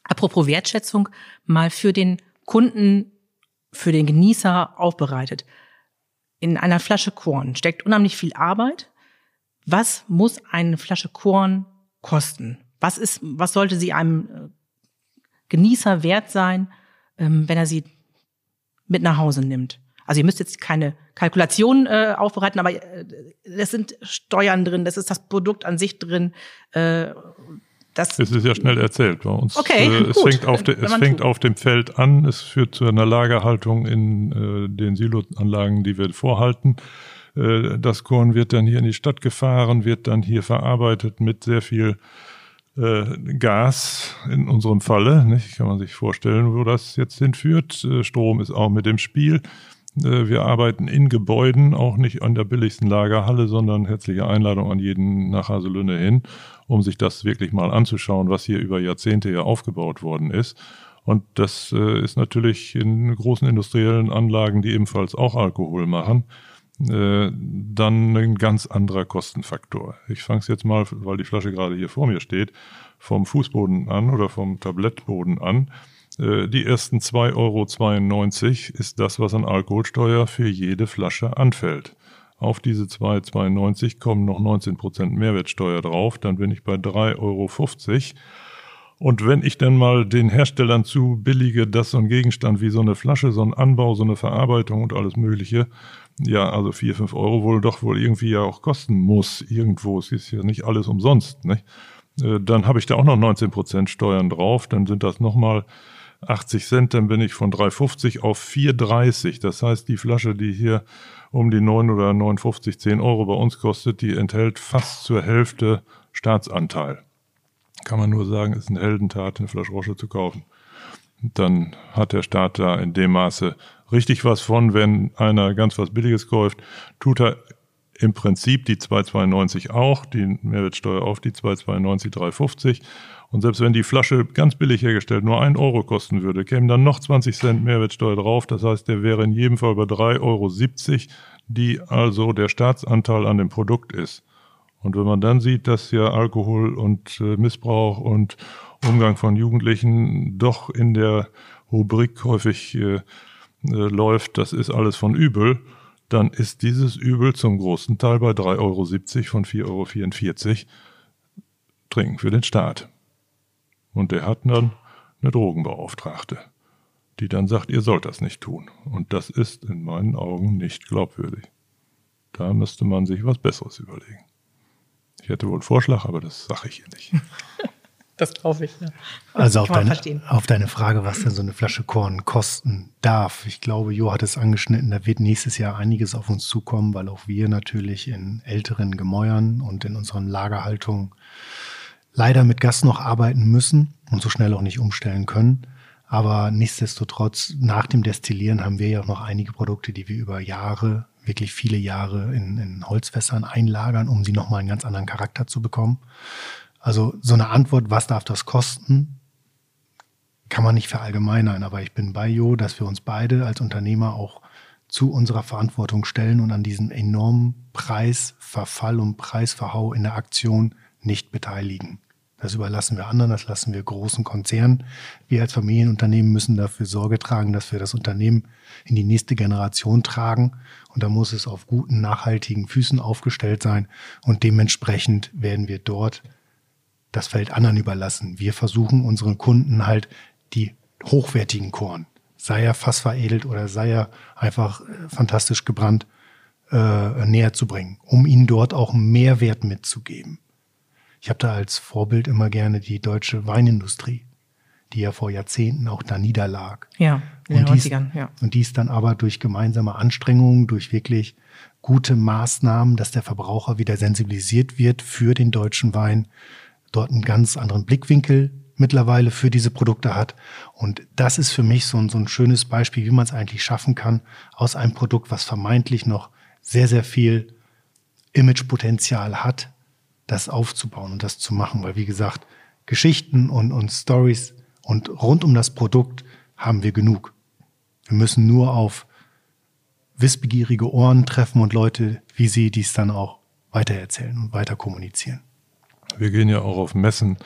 Apropos Wertschätzung, mal für den Kunden, für den Genießer aufbereitet. In einer Flasche Korn steckt unheimlich viel Arbeit. Was muss eine Flasche Korn kosten? Was ist, was sollte sie einem äh, Genießer wert sein, ähm, wenn er sie mit nach Hause nimmt. Also ihr müsst jetzt keine Kalkulation äh, aufbereiten, aber äh, es sind Steuern drin, das ist das Produkt an sich drin. Äh, das es ist ja schnell erzählt bei uns. Okay, äh, es fängt, auf, de, es fängt auf dem Feld an, es führt zu einer Lagerhaltung in äh, den Siloanlagen, die wir vorhalten. Äh, das Korn wird dann hier in die Stadt gefahren, wird dann hier verarbeitet mit sehr viel Gas in unserem Falle. Nicht? Kann man sich vorstellen, wo das jetzt hinführt. Äh, Strom ist auch mit dem Spiel. Äh, wir arbeiten in Gebäuden, auch nicht an der billigsten Lagerhalle, sondern herzliche Einladung an jeden nach Haselünne hin, um sich das wirklich mal anzuschauen, was hier über Jahrzehnte ja aufgebaut worden ist. Und das äh, ist natürlich in großen industriellen Anlagen, die ebenfalls auch Alkohol machen, äh, dann ein ganz anderer Kostenfaktor. Ich fange es jetzt mal, weil die Flasche gerade hier vor mir steht, vom Fußboden an oder vom Tablettboden an. Äh, die ersten 2,92 Euro ist das, was an Alkoholsteuer für jede Flasche anfällt. Auf diese 2,92 kommen noch 19% Mehrwertsteuer drauf, dann bin ich bei 3,50 Euro. Und wenn ich dann mal den Herstellern zu billige, dass so ein Gegenstand wie so eine Flasche, so ein Anbau, so eine Verarbeitung und alles Mögliche ja, also vier, fünf Euro wohl doch wohl irgendwie ja auch kosten muss irgendwo. Es ist ja nicht alles umsonst. Nicht? Äh, dann habe ich da auch noch 19 Prozent Steuern drauf. Dann sind das nochmal 80 Cent. Dann bin ich von 3,50 auf 4,30. Das heißt, die Flasche, die hier um die 9 oder 9,50, 10 Euro bei uns kostet, die enthält fast zur Hälfte Staatsanteil. Kann man nur sagen, ist eine Heldentat, eine Flasche Rosche zu kaufen. Dann hat der Staat da in dem Maße richtig was von, wenn einer ganz was Billiges kauft, tut er im Prinzip die 2,92 auch, die Mehrwertsteuer auf die 2,92, 3,50. Und selbst wenn die Flasche ganz billig hergestellt nur 1 Euro kosten würde, kämen dann noch 20 Cent Mehrwertsteuer drauf. Das heißt, der wäre in jedem Fall bei 3,70 Euro, die also der Staatsanteil an dem Produkt ist. Und wenn man dann sieht, dass ja Alkohol und äh, Missbrauch und Umgang von Jugendlichen doch in der Rubrik häufig äh, läuft, das ist alles von übel, dann ist dieses Übel zum großen Teil bei 3,70 Euro von 4,44 Euro Trinken für den Staat. Und der hat dann eine Drogenbeauftragte, die dann sagt, ihr sollt das nicht tun. Und das ist in meinen Augen nicht glaubwürdig. Da müsste man sich was Besseres überlegen. Ich hätte wohl einen Vorschlag, aber das sage ich hier nicht. [LAUGHS] Das glaube ich. Ja. Also auf deine, auf deine, Frage, was denn so eine Flasche Korn kosten darf. Ich glaube, Jo hat es angeschnitten, da wird nächstes Jahr einiges auf uns zukommen, weil auch wir natürlich in älteren Gemäuern und in unseren Lagerhaltungen leider mit Gas noch arbeiten müssen und so schnell auch nicht umstellen können. Aber nichtsdestotrotz, nach dem Destillieren haben wir ja auch noch einige Produkte, die wir über Jahre, wirklich viele Jahre in, in Holzfässern einlagern, um sie nochmal einen ganz anderen Charakter zu bekommen. Also so eine Antwort, was darf das kosten, kann man nicht verallgemeinern. Aber ich bin bei Jo, dass wir uns beide als Unternehmer auch zu unserer Verantwortung stellen und an diesem enormen Preisverfall und Preisverhau in der Aktion nicht beteiligen. Das überlassen wir anderen, das lassen wir großen Konzernen. Wir als Familienunternehmen müssen dafür Sorge tragen, dass wir das Unternehmen in die nächste Generation tragen. Und da muss es auf guten, nachhaltigen Füßen aufgestellt sein. Und dementsprechend werden wir dort das Feld anderen überlassen. Wir versuchen unseren Kunden halt die hochwertigen Korn, sei er fass veredelt oder sei er einfach äh, fantastisch gebrannt, äh, näher zu bringen, um ihnen dort auch Mehrwert mitzugeben. Ich habe da als Vorbild immer gerne die deutsche Weinindustrie, die ja vor Jahrzehnten auch da niederlag. Ja, in den 90ern, ja. Und dies dann aber durch gemeinsame Anstrengungen, durch wirklich gute Maßnahmen, dass der Verbraucher wieder sensibilisiert wird für den deutschen Wein, dort einen ganz anderen Blickwinkel mittlerweile für diese Produkte hat. Und das ist für mich so ein, so ein schönes Beispiel, wie man es eigentlich schaffen kann, aus einem Produkt, was vermeintlich noch sehr, sehr viel Imagepotenzial hat, das aufzubauen und das zu machen. Weil, wie gesagt, Geschichten und, und Stories und rund um das Produkt haben wir genug. Wir müssen nur auf wissbegierige Ohren treffen und Leute wie Sie dies dann auch weitererzählen und weiter kommunizieren. Wir gehen ja auch auf Messen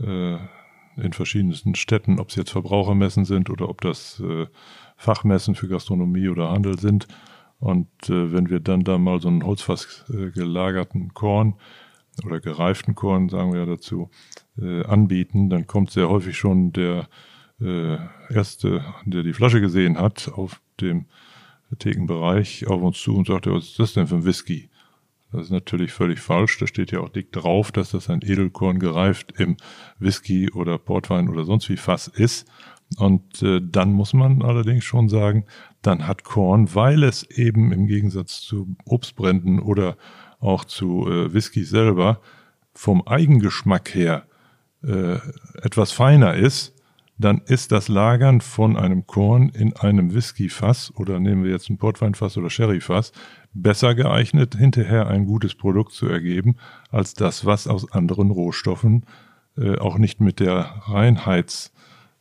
äh, in verschiedensten Städten, ob es jetzt Verbrauchermessen sind oder ob das äh, Fachmessen für Gastronomie oder Handel sind. Und äh, wenn wir dann da mal so einen Holzfass äh, gelagerten Korn oder gereiften Korn, sagen wir ja dazu, äh, anbieten, dann kommt sehr häufig schon der äh, Erste, der die Flasche gesehen hat, auf dem Thekenbereich auf uns zu und sagte, was ist das denn für ein Whisky? Das ist natürlich völlig falsch. Da steht ja auch dick drauf, dass das ein Edelkorn gereift im Whisky oder Portwein oder sonst wie Fass ist. Und äh, dann muss man allerdings schon sagen, dann hat Korn, weil es eben im Gegensatz zu Obstbränden oder auch zu äh, Whisky selber vom Eigengeschmack her äh, etwas feiner ist, dann ist das Lagern von einem Korn in einem Whiskyfass oder nehmen wir jetzt ein Portweinfass oder Sherryfass besser geeignet, hinterher ein gutes Produkt zu ergeben, als das, was aus anderen Rohstoffen äh, auch nicht mit der Reinheits,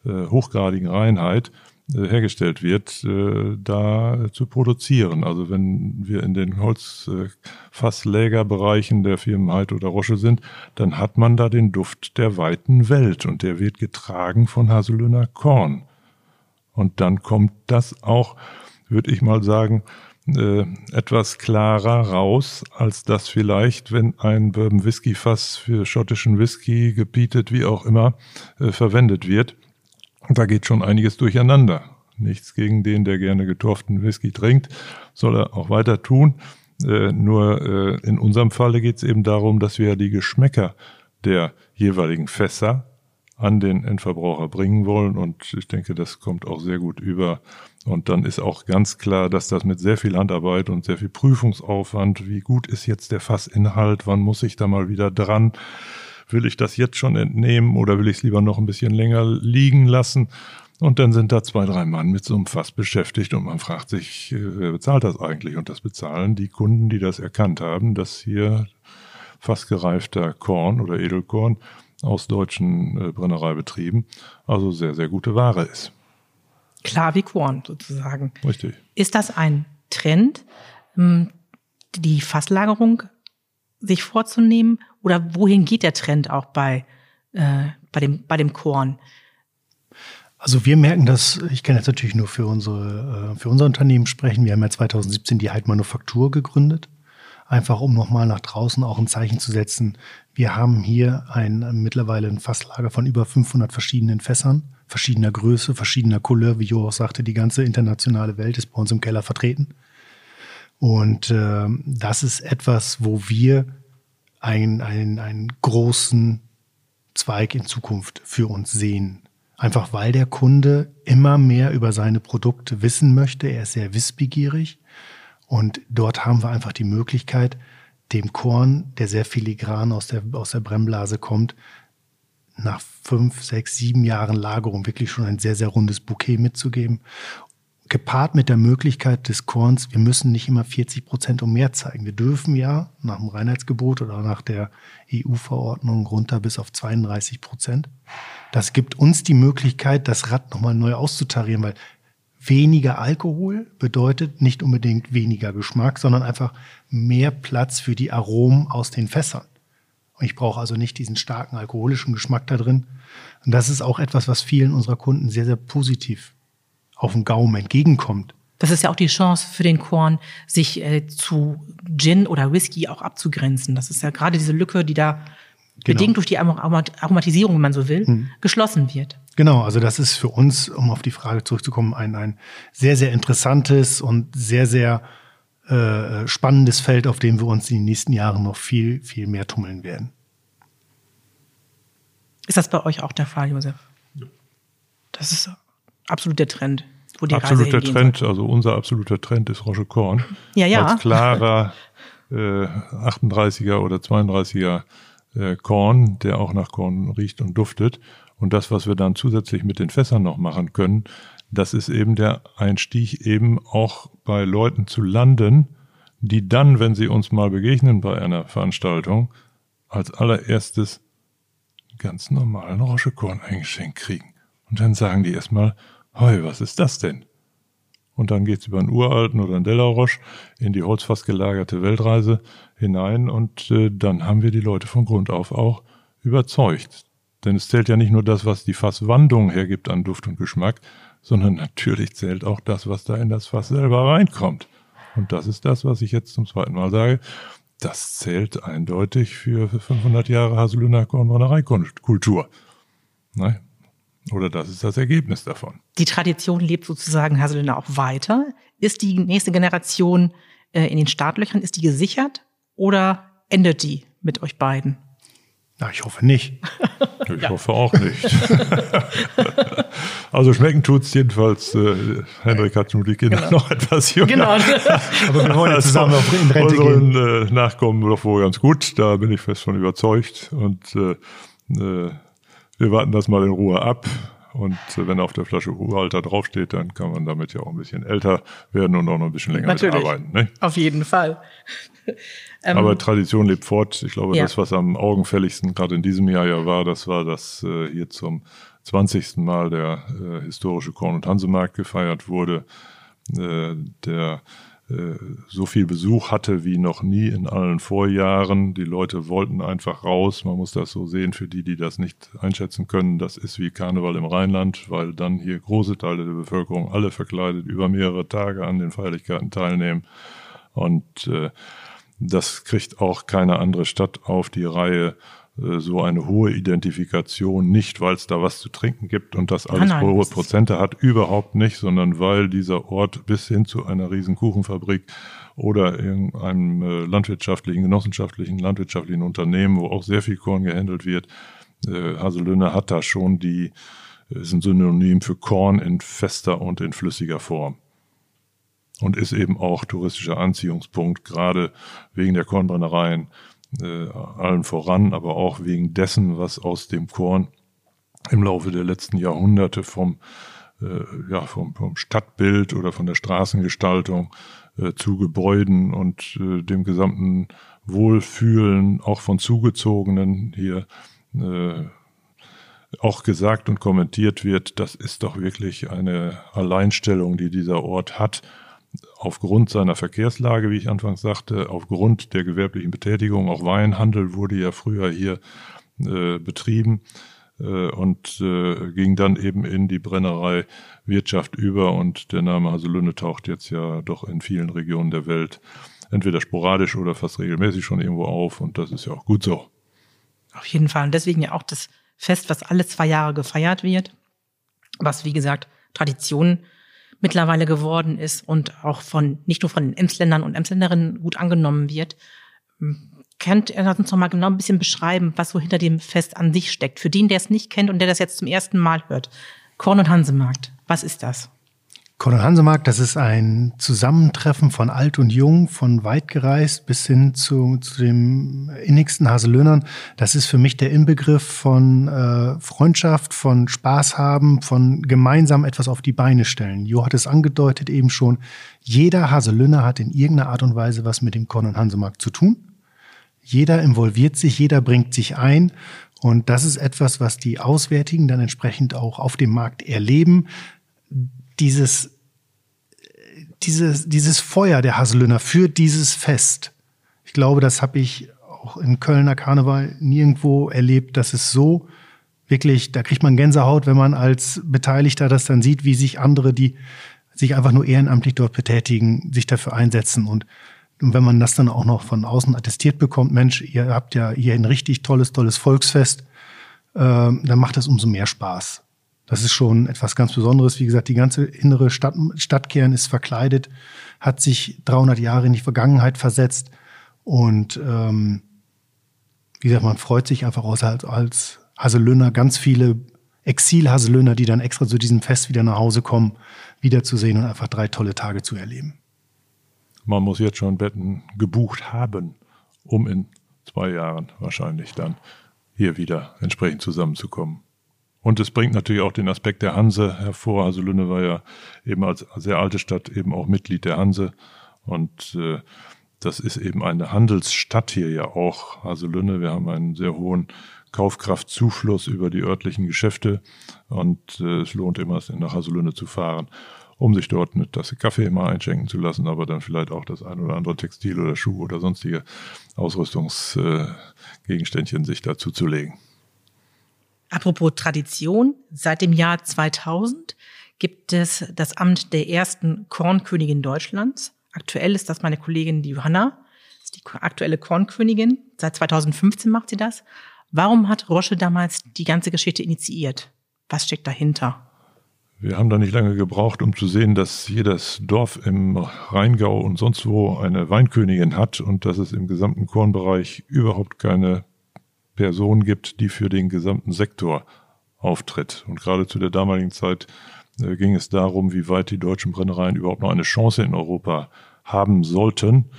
äh, hochgradigen Reinheit äh, hergestellt wird, äh, da zu produzieren. Also wenn wir in den Holzfasslägerbereichen der Firmen Heid oder Rosche sind, dann hat man da den Duft der weiten Welt und der wird getragen von Haselöhner Korn. Und dann kommt das auch, würde ich mal sagen, äh, etwas klarer raus, als das vielleicht, wenn ein Bourbon Whisky Fass für schottischen Whisky gebietet, wie auch immer, verwendet wird da geht schon einiges durcheinander. Nichts gegen den, der gerne getorften Whisky trinkt, soll er auch weiter tun. Äh, nur äh, in unserem Falle geht es eben darum, dass wir die Geschmäcker der jeweiligen Fässer an den Endverbraucher bringen wollen. Und ich denke, das kommt auch sehr gut über. Und dann ist auch ganz klar, dass das mit sehr viel Handarbeit und sehr viel Prüfungsaufwand, wie gut ist jetzt der Fassinhalt, wann muss ich da mal wieder dran, will ich das jetzt schon entnehmen oder will ich es lieber noch ein bisschen länger liegen lassen? Und dann sind da zwei, drei Mann mit so einem Fass beschäftigt und man fragt sich, äh, wer bezahlt das eigentlich? Und das bezahlen die Kunden, die das erkannt haben, dass hier fast gereifter Korn oder Edelkorn aus deutschen äh, Brennereibetrieben also sehr, sehr gute Ware ist. Klar wie Korn sozusagen. Richtig. Ist das ein Trend, ähm, die Fasslagerung sich vorzunehmen oder wohin geht der Trend auch bei, äh, bei, dem, bei dem Korn? Also wir merken das, ich kann jetzt natürlich nur für, unsere, äh, für unser Unternehmen sprechen. Wir haben ja 2017 die Heid Manufaktur gegründet, einfach um nochmal nach draußen auch ein Zeichen zu setzen. Wir haben hier ein, mittlerweile ein Fasslager von über 500 verschiedenen Fässern, verschiedener Größe, verschiedener Couleur. Wie Jo auch sagte, die ganze internationale Welt ist bei uns im Keller vertreten. Und äh, das ist etwas, wo wir einen, einen, einen großen Zweig in Zukunft für uns sehen. Einfach weil der Kunde immer mehr über seine Produkte wissen möchte. Er ist sehr wissbegierig. Und dort haben wir einfach die Möglichkeit, dem Korn, der sehr filigran aus der, aus der Brennblase kommt, nach fünf, sechs, sieben Jahren Lagerung wirklich schon ein sehr, sehr rundes Bouquet mitzugeben gepaart mit der Möglichkeit des Korns, wir müssen nicht immer 40 Prozent und mehr zeigen. Wir dürfen ja nach dem Reinheitsgebot oder nach der EU-Verordnung runter bis auf 32 Prozent. Das gibt uns die Möglichkeit, das Rad nochmal neu auszutarieren, weil weniger Alkohol bedeutet nicht unbedingt weniger Geschmack, sondern einfach mehr Platz für die Aromen aus den Fässern. Und ich brauche also nicht diesen starken alkoholischen Geschmack da drin. Und das ist auch etwas, was vielen unserer Kunden sehr, sehr positiv auf den Gaumen entgegenkommt. Das ist ja auch die Chance für den Korn, sich äh, zu Gin oder Whisky auch abzugrenzen. Das ist ja gerade diese Lücke, die da genau. bedingt durch die Aromatisierung, wenn man so will, hm. geschlossen wird. Genau, also das ist für uns, um auf die Frage zurückzukommen, ein, ein sehr, sehr interessantes und sehr, sehr äh, spannendes Feld, auf dem wir uns in den nächsten Jahren noch viel, viel mehr tummeln werden. Ist das bei euch auch der Fall, Josef? Ja. Das ist absolut der Trend. Wo die absoluter Trend, soll. also unser absoluter Trend ist Roche Korn. Ja, ja. Als klarer äh, 38er oder 32er äh, Korn, der auch nach Korn riecht und duftet. Und das, was wir dann zusätzlich mit den Fässern noch machen können, das ist eben der Einstieg, eben auch bei Leuten zu landen, die dann, wenn sie uns mal begegnen bei einer Veranstaltung, als allererstes ganz normalen Rochekorn eingeschenkt kriegen. Und dann sagen die erstmal, Hoi, was ist das denn? Und dann geht's über einen uralten oder einen Delaroche in die holzfass gelagerte Weltreise hinein und äh, dann haben wir die Leute von Grund auf auch überzeugt. Denn es zählt ja nicht nur das, was die Fasswandung hergibt an Duft und Geschmack, sondern natürlich zählt auch das, was da in das Fass selber reinkommt. Und das ist das, was ich jetzt zum zweiten Mal sage. Das zählt eindeutig für 500 Jahre Haselüner Kornbrennereikultur. Nein, oder das ist das Ergebnis davon. Die Tradition lebt sozusagen Haselüner auch weiter. Ist die nächste Generation äh, in den Startlöchern, ist die gesichert oder endet die mit euch beiden? Na, ich hoffe nicht. [LAUGHS] Ich ja. hoffe auch nicht. [LAUGHS] also schmecken tut es jedenfalls. Äh, Henrik hat die Kinder genau. noch etwas jünger. Genau. [LAUGHS] Aber wir wollen ja zusammen auf in Rente unseren, gehen. Äh, Nachkommen doch wohl ganz gut. Da bin ich fest von überzeugt. Und äh, äh wir warten das mal in Ruhe ab. Und äh, wenn auf der Flasche Uralter draufsteht, dann kann man damit ja auch ein bisschen älter werden und auch noch ein bisschen länger Natürlich. arbeiten. Ne? Auf jeden Fall. Ähm, Aber Tradition lebt fort. Ich glaube, ja. das, was am augenfälligsten gerade in diesem Jahr ja war, das war, dass äh, hier zum 20. Mal der äh, historische Korn- und Hansemarkt gefeiert wurde. Äh, der äh, so viel Besuch hatte wie noch nie in allen Vorjahren. Die Leute wollten einfach raus. Man muss das so sehen für die, die das nicht einschätzen können. Das ist wie Karneval im Rheinland, weil dann hier große Teile der Bevölkerung alle verkleidet über mehrere Tage an den Feierlichkeiten teilnehmen. Und äh, das kriegt auch keine andere Stadt auf die Reihe äh, so eine hohe Identifikation, nicht weil es da was zu trinken gibt und das alles nein, hohe Prozente hat, überhaupt nicht, sondern weil dieser Ort bis hin zu einer riesen Kuchenfabrik oder irgendeinem äh, landwirtschaftlichen, genossenschaftlichen, landwirtschaftlichen Unternehmen, wo auch sehr viel Korn gehandelt wird, äh, Haselünne hat da schon die, ist ein Synonym für Korn in fester und in flüssiger Form und ist eben auch touristischer Anziehungspunkt, gerade wegen der Kornbrennereien äh, allen voran, aber auch wegen dessen, was aus dem Korn im Laufe der letzten Jahrhunderte vom, äh, ja, vom, vom Stadtbild oder von der Straßengestaltung äh, zu Gebäuden und äh, dem gesamten Wohlfühlen auch von Zugezogenen hier äh, auch gesagt und kommentiert wird, das ist doch wirklich eine Alleinstellung, die dieser Ort hat aufgrund seiner Verkehrslage, wie ich anfangs sagte, aufgrund der gewerblichen Betätigung, auch Weinhandel wurde ja früher hier äh, betrieben äh, und äh, ging dann eben in die Brennerei Wirtschaft über und der Name Haselünne taucht jetzt ja doch in vielen Regionen der Welt entweder sporadisch oder fast regelmäßig schon irgendwo auf und das ist ja auch gut so. Auf jeden Fall und deswegen ja auch das Fest, was alle zwei Jahre gefeiert wird, was wie gesagt Tradition mittlerweile geworden ist und auch von nicht nur von den Emsländern und Emsländerinnen gut angenommen wird. Könnt ihr uns noch mal genau ein bisschen beschreiben, was so hinter dem Fest an sich steckt? Für den, der es nicht kennt und der das jetzt zum ersten Mal hört. Korn- und Hansemarkt, was ist das? Konrad Hansemarkt, das ist ein Zusammentreffen von alt und jung, von weit gereist bis hin zu, zu dem innigsten Haselöhnern. Das ist für mich der Inbegriff von äh, Freundschaft, von Spaß haben, von gemeinsam etwas auf die Beine stellen. Jo hat es angedeutet eben schon. Jeder Haselöhner hat in irgendeiner Art und Weise was mit dem Konrad Hansemarkt zu tun. Jeder involviert sich, jeder bringt sich ein. Und das ist etwas, was die Auswärtigen dann entsprechend auch auf dem Markt erleben dieses, dieses, dieses Feuer der Haselöhner für dieses Fest. Ich glaube, das habe ich auch im Kölner Karneval nirgendwo erlebt, dass es so wirklich, da kriegt man Gänsehaut, wenn man als Beteiligter das dann sieht, wie sich andere, die sich einfach nur ehrenamtlich dort betätigen, sich dafür einsetzen. Und Und wenn man das dann auch noch von außen attestiert bekommt, Mensch, ihr habt ja hier ein richtig tolles, tolles Volksfest, äh, dann macht das umso mehr Spaß. Das ist schon etwas ganz Besonderes. Wie gesagt, die ganze innere Stadt, Stadtkern ist verkleidet, hat sich 300 Jahre in die Vergangenheit versetzt und ähm, wie gesagt, man freut sich einfach aus als, als Haselöhner ganz viele Exil-Haselöhner, die dann extra zu diesem Fest wieder nach Hause kommen, wiederzusehen und einfach drei tolle Tage zu erleben. Man muss jetzt schon Betten gebucht haben, um in zwei Jahren wahrscheinlich dann hier wieder entsprechend zusammenzukommen. Und es bringt natürlich auch den Aspekt der Hanse hervor. Also Lünne war ja eben als sehr alte Stadt eben auch Mitglied der Hanse. Und äh, das ist eben eine Handelsstadt hier ja auch. Also Lünne, wir haben einen sehr hohen Kaufkraftzufluss über die örtlichen Geschäfte und äh, es lohnt immer, nach Haselünne zu fahren, um sich dort eine Tasse Kaffee mal einschenken zu lassen, aber dann vielleicht auch das ein oder andere Textil oder Schuh oder sonstige Ausrüstungsgegenständchen äh, sich dazu zu legen. Apropos Tradition, seit dem Jahr 2000 gibt es das Amt der ersten Kornkönigin Deutschlands. Aktuell ist das meine Kollegin Johanna, ist die aktuelle Kornkönigin. Seit 2015 macht sie das. Warum hat Rosche damals die ganze Geschichte initiiert? Was steckt dahinter? Wir haben da nicht lange gebraucht, um zu sehen, dass jedes Dorf im Rheingau und sonst wo eine Weinkönigin hat und dass es im gesamten Kornbereich überhaupt keine Person gibt, die für den gesamten Sektor auftritt. Und gerade zu der damaligen Zeit äh, ging es darum, wie weit die deutschen Brennereien überhaupt noch eine Chance in Europa haben sollten.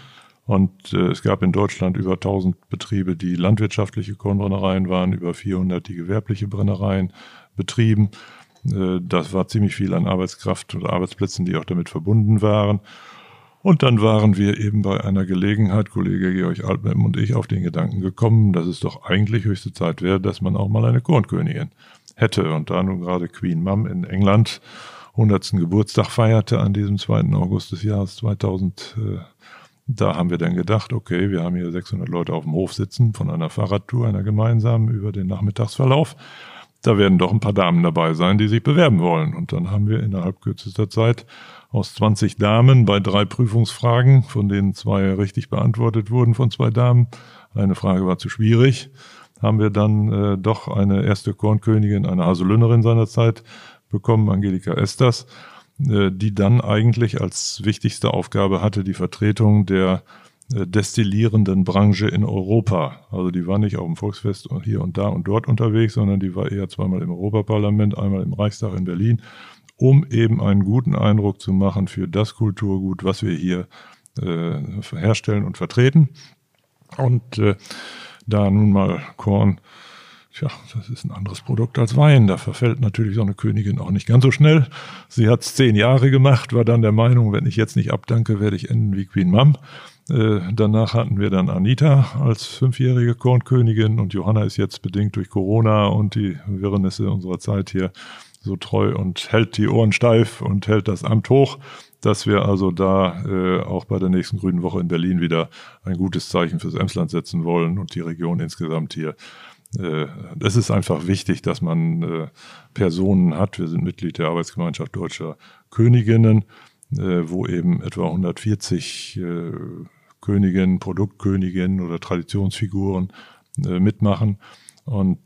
Und äh, es gab in Deutschland über 1000 Betriebe, die landwirtschaftliche Kornbrennereien waren, über 400, die gewerbliche Brennereien betrieben. Äh, das war ziemlich viel an Arbeitskraft und Arbeitsplätzen, die auch damit verbunden waren. Und dann waren wir eben bei einer Gelegenheit, Kollege Georg Altmem und ich, auf den Gedanken gekommen, dass es doch eigentlich höchste Zeit wäre, dass man auch mal eine Kornkönigin hätte. Und da nun gerade Queen Mum in England 100. Geburtstag feierte an diesem 2. August des Jahres 2000, äh, da haben wir dann gedacht, okay, wir haben hier 600 Leute auf dem Hof sitzen von einer Fahrradtour, einer gemeinsamen über den Nachmittagsverlauf. Da werden doch ein paar Damen dabei sein, die sich bewerben wollen. Und dann haben wir innerhalb kürzester Zeit aus 20 Damen bei drei Prüfungsfragen, von denen zwei richtig beantwortet wurden von zwei Damen. Eine Frage war zu schwierig. Haben wir dann äh, doch eine erste Kornkönigin, eine Haselünnerin seinerzeit bekommen, Angelika Esters äh, die dann eigentlich als wichtigste Aufgabe hatte die Vertretung der äh, destillierenden Branche in Europa. Also die war nicht auf dem Volksfest hier und da und dort unterwegs, sondern die war eher zweimal im Europaparlament, einmal im Reichstag in Berlin, um eben einen guten Eindruck zu machen für das Kulturgut, was wir hier äh, herstellen und vertreten. Und äh, da nun mal Korn Tja, das ist ein anderes Produkt als Wein. Da verfällt natürlich so eine Königin auch nicht ganz so schnell. Sie hat es zehn Jahre gemacht, war dann der Meinung, wenn ich jetzt nicht abdanke, werde ich enden wie Queen Mum. Äh, danach hatten wir dann Anita als fünfjährige Kornkönigin und Johanna ist jetzt bedingt durch Corona und die Wirrnisse unserer Zeit hier so treu und hält die Ohren steif und hält das Amt hoch, dass wir also da äh, auch bei der nächsten Grünen Woche in Berlin wieder ein gutes Zeichen fürs Emsland setzen wollen und die Region insgesamt hier äh, es ist einfach wichtig, dass man äh, Personen hat. Wir sind Mitglied der Arbeitsgemeinschaft Deutscher Königinnen, äh, wo eben etwa 140 Königinnen, Produktköniginnen oder Traditionsfiguren mitmachen. Und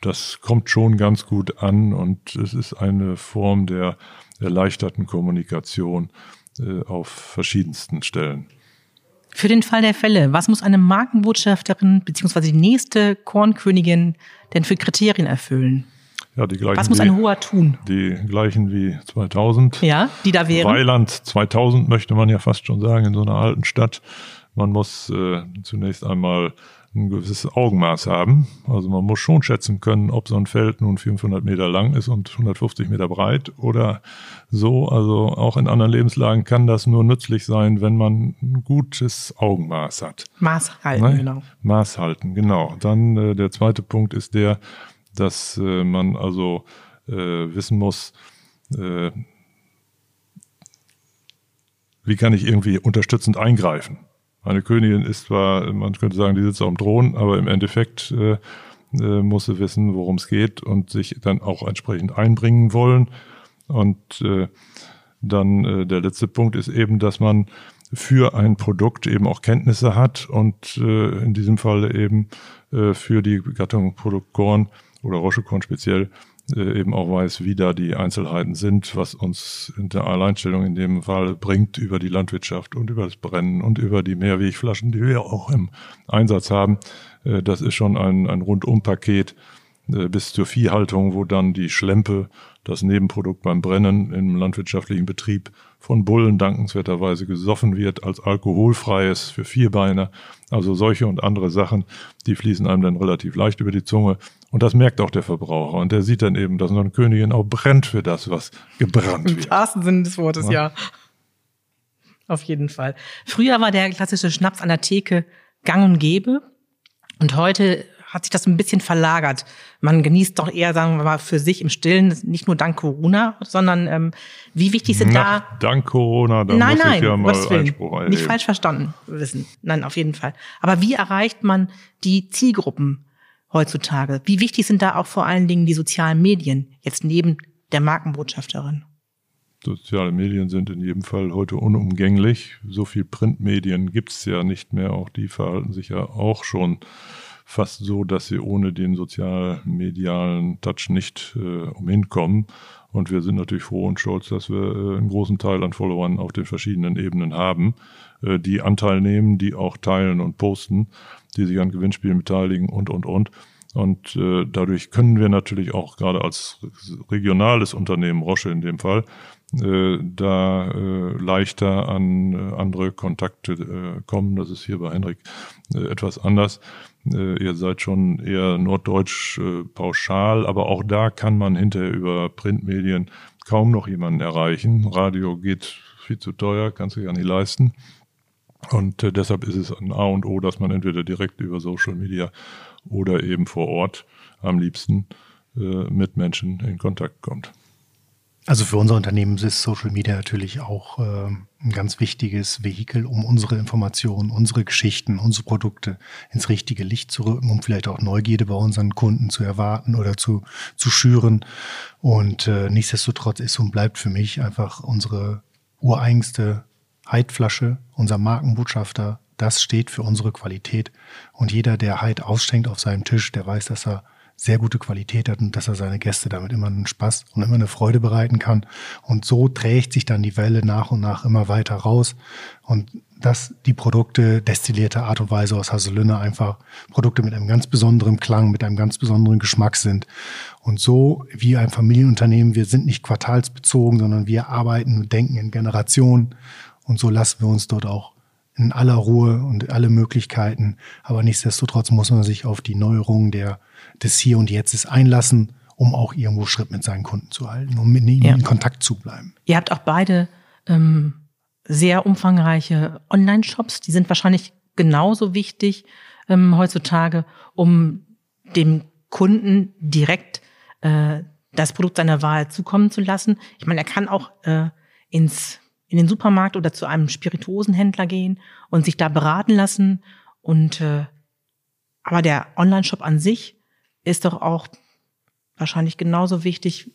das kommt schon ganz gut an und es ist eine Form der erleichterten Kommunikation auf verschiedensten Stellen. Für den Fall der Fälle, was muss eine Markenbotschafterin bzw. die nächste Kornkönigin denn für Kriterien erfüllen? Ja, die gleichen was muss ein Hoher tun? Die gleichen wie 2000. Ja, die da wären. Weiland 2000 möchte man ja fast schon sagen in so einer alten Stadt. Man muss äh, zunächst einmal ein gewisses Augenmaß haben. Also man muss schon schätzen können, ob so ein Feld nun 500 Meter lang ist und 150 Meter breit oder so. Also auch in anderen Lebenslagen kann das nur nützlich sein, wenn man ein gutes Augenmaß hat. Maß halten, ne? genau. Maß halten, genau. Dann äh, der zweite Punkt ist der, dass äh, man also äh, wissen muss, äh, wie kann ich irgendwie unterstützend eingreifen. Eine Königin ist zwar, man könnte sagen, die sitzt auf dem Thron, aber im Endeffekt äh, äh, muss sie wissen, worum es geht und sich dann auch entsprechend einbringen wollen. Und äh, dann äh, der letzte Punkt ist eben, dass man für ein Produkt eben auch Kenntnisse hat und äh, in diesem Fall eben äh, für die Gattung Produkt Korn oder Rochekorn speziell äh, eben auch weiß, wie da die Einzelheiten sind, was uns in der Alleinstellung in dem Fall bringt über die Landwirtschaft und über das Brennen und über die Mehrwegflaschen, die wir auch im Einsatz haben. Äh, das ist schon ein, ein Rundumpaket äh, bis zur Viehhaltung, wo dann die Schlempe, das Nebenprodukt beim Brennen im landwirtschaftlichen Betrieb von Bullen dankenswerterweise gesoffen wird als alkoholfreies für Vierbeiner. Also solche und andere Sachen, die fließen einem dann relativ leicht über die Zunge. Und das merkt auch der Verbraucher. Und der sieht dann eben, dass eine Königin auch brennt für das, was gebrannt wird. Im wahrsten Sinne des Wortes, ja. ja. Auf jeden Fall. Früher war der klassische Schnaps an der Theke gang und gäbe. Und heute hat sich das ein bisschen verlagert. Man genießt doch eher, sagen wir mal, für sich im Stillen, nicht nur dank Corona, sondern ähm, wie wichtig sind Na, da. Dank Corona, da nein, muss nein, ich ja mal Willen. Einspruch erheben. Nicht falsch verstanden wissen. Nein, auf jeden Fall. Aber wie erreicht man die Zielgruppen heutzutage? Wie wichtig sind da auch vor allen Dingen die sozialen Medien, jetzt neben der Markenbotschafterin? Soziale Medien sind in jedem Fall heute unumgänglich. So viel Printmedien gibt's ja nicht mehr. Auch die verhalten sich ja auch schon fast so, dass sie ohne den sozial-medialen Touch nicht äh, umhin kommen. Und wir sind natürlich froh und stolz, dass wir äh, einen großen Teil an Followern auf den verschiedenen Ebenen haben, äh, die Anteil nehmen, die auch teilen und posten, die sich an Gewinnspielen beteiligen und, und, und. Und äh, dadurch können wir natürlich auch gerade als regionales Unternehmen, Roche in dem Fall, äh, da äh, leichter an äh, andere Kontakte äh, kommen. Das ist hier bei Henrik äh, etwas anders. Äh, ihr seid schon eher norddeutsch äh, pauschal, aber auch da kann man hinterher über Printmedien kaum noch jemanden erreichen. Radio geht viel zu teuer, kannst du ja nicht leisten. Und äh, deshalb ist es ein A und O, dass man entweder direkt über Social Media oder eben vor Ort am liebsten äh, mit Menschen in Kontakt kommt. Also für unser Unternehmen ist Social Media natürlich auch äh, ein ganz wichtiges Vehikel, um unsere Informationen, unsere Geschichten, unsere Produkte ins richtige Licht zu rücken, um vielleicht auch Neugierde bei unseren Kunden zu erwarten oder zu, zu schüren. Und äh, nichtsdestotrotz ist und bleibt für mich einfach unsere ureigenste Heidflasche, unser Markenbotschafter, das steht für unsere Qualität. Und jeder, der Heid ausschenkt auf seinem Tisch, der weiß, dass er sehr gute Qualität hat und dass er seine Gäste damit immer einen Spaß und immer eine Freude bereiten kann. Und so trägt sich dann die Welle nach und nach immer weiter raus. Und dass die Produkte destillierte Art und Weise aus Haselünne einfach Produkte mit einem ganz besonderen Klang, mit einem ganz besonderen Geschmack sind. Und so wie ein Familienunternehmen, wir sind nicht quartalsbezogen, sondern wir arbeiten und denken in Generationen. Und so lassen wir uns dort auch in aller Ruhe und alle Möglichkeiten. Aber nichtsdestotrotz muss man sich auf die Neuerungen der des Hier und Jetztes einlassen, um auch irgendwo Schritt mit seinen Kunden zu halten, um mit ihnen ja. in Kontakt zu bleiben. Ihr habt auch beide ähm, sehr umfangreiche Online-Shops, die sind wahrscheinlich genauso wichtig ähm, heutzutage, um dem Kunden direkt äh, das Produkt seiner Wahl zukommen zu lassen. Ich meine, er kann auch äh, ins in den Supermarkt oder zu einem Spirituosenhändler gehen und sich da beraten lassen. Und äh, aber der Online-Shop an sich ist doch auch wahrscheinlich genauso wichtig,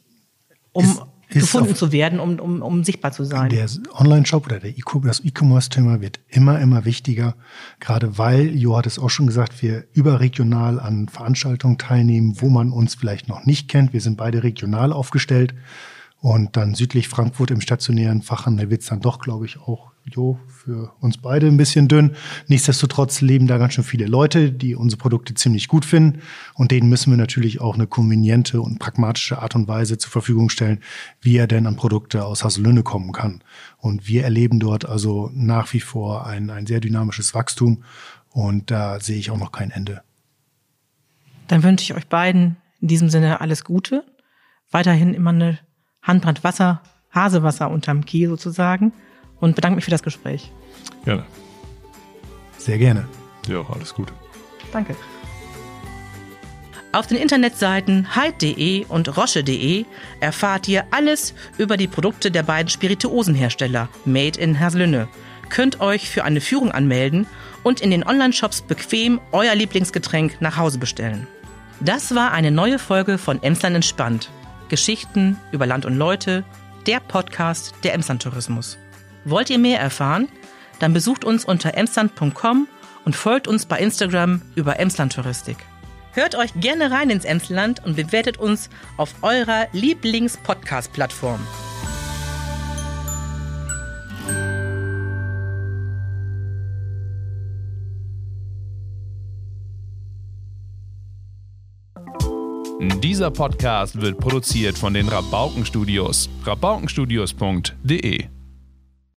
um ist, ist gefunden zu werden, um, um, um sichtbar zu sein. Der Online-Shop oder der e das E-Commerce-Thema wird immer, immer wichtiger, gerade weil, Jo hat es auch schon gesagt, wir überregional an Veranstaltungen teilnehmen, wo man uns vielleicht noch nicht kennt. Wir sind beide regional aufgestellt. Und dann südlich Frankfurt im stationären Fachhandel wird es dann doch, glaube ich, auch jo, für uns beide ein bisschen dünn. Nichtsdestotrotz leben da ganz schön viele Leute, die unsere Produkte ziemlich gut finden. Und denen müssen wir natürlich auch eine konveniente und pragmatische Art und Weise zur Verfügung stellen, wie er denn an Produkte aus Haselünne kommen kann. Und wir erleben dort also nach wie vor ein, ein sehr dynamisches Wachstum. Und da sehe ich auch noch kein Ende. Dann wünsche ich euch beiden in diesem Sinne alles Gute. Weiterhin immer eine Handbrand Wasser, Hasewasser unterm Kiel sozusagen und bedanke mich für das Gespräch. Gerne. Sehr gerne. Ja, alles Gute. Danke. Auf den Internetseiten heid.de und rosche.de erfahrt ihr alles über die Produkte der beiden Spirituosenhersteller Made in Herslünne. Könnt euch für eine Führung anmelden und in den Online-Shops bequem euer Lieblingsgetränk nach Hause bestellen. Das war eine neue Folge von Emsland entspannt. Geschichten über Land und Leute, der Podcast der Emsland Tourismus. Wollt ihr mehr erfahren? Dann besucht uns unter emsland.com und folgt uns bei Instagram über Emsland Touristik. Hört euch gerne rein ins Emsland und bewertet uns auf eurer Lieblings-Podcast-Plattform. Dieser Podcast wird produziert von den Rabauken Studios. rabaukenstudios.de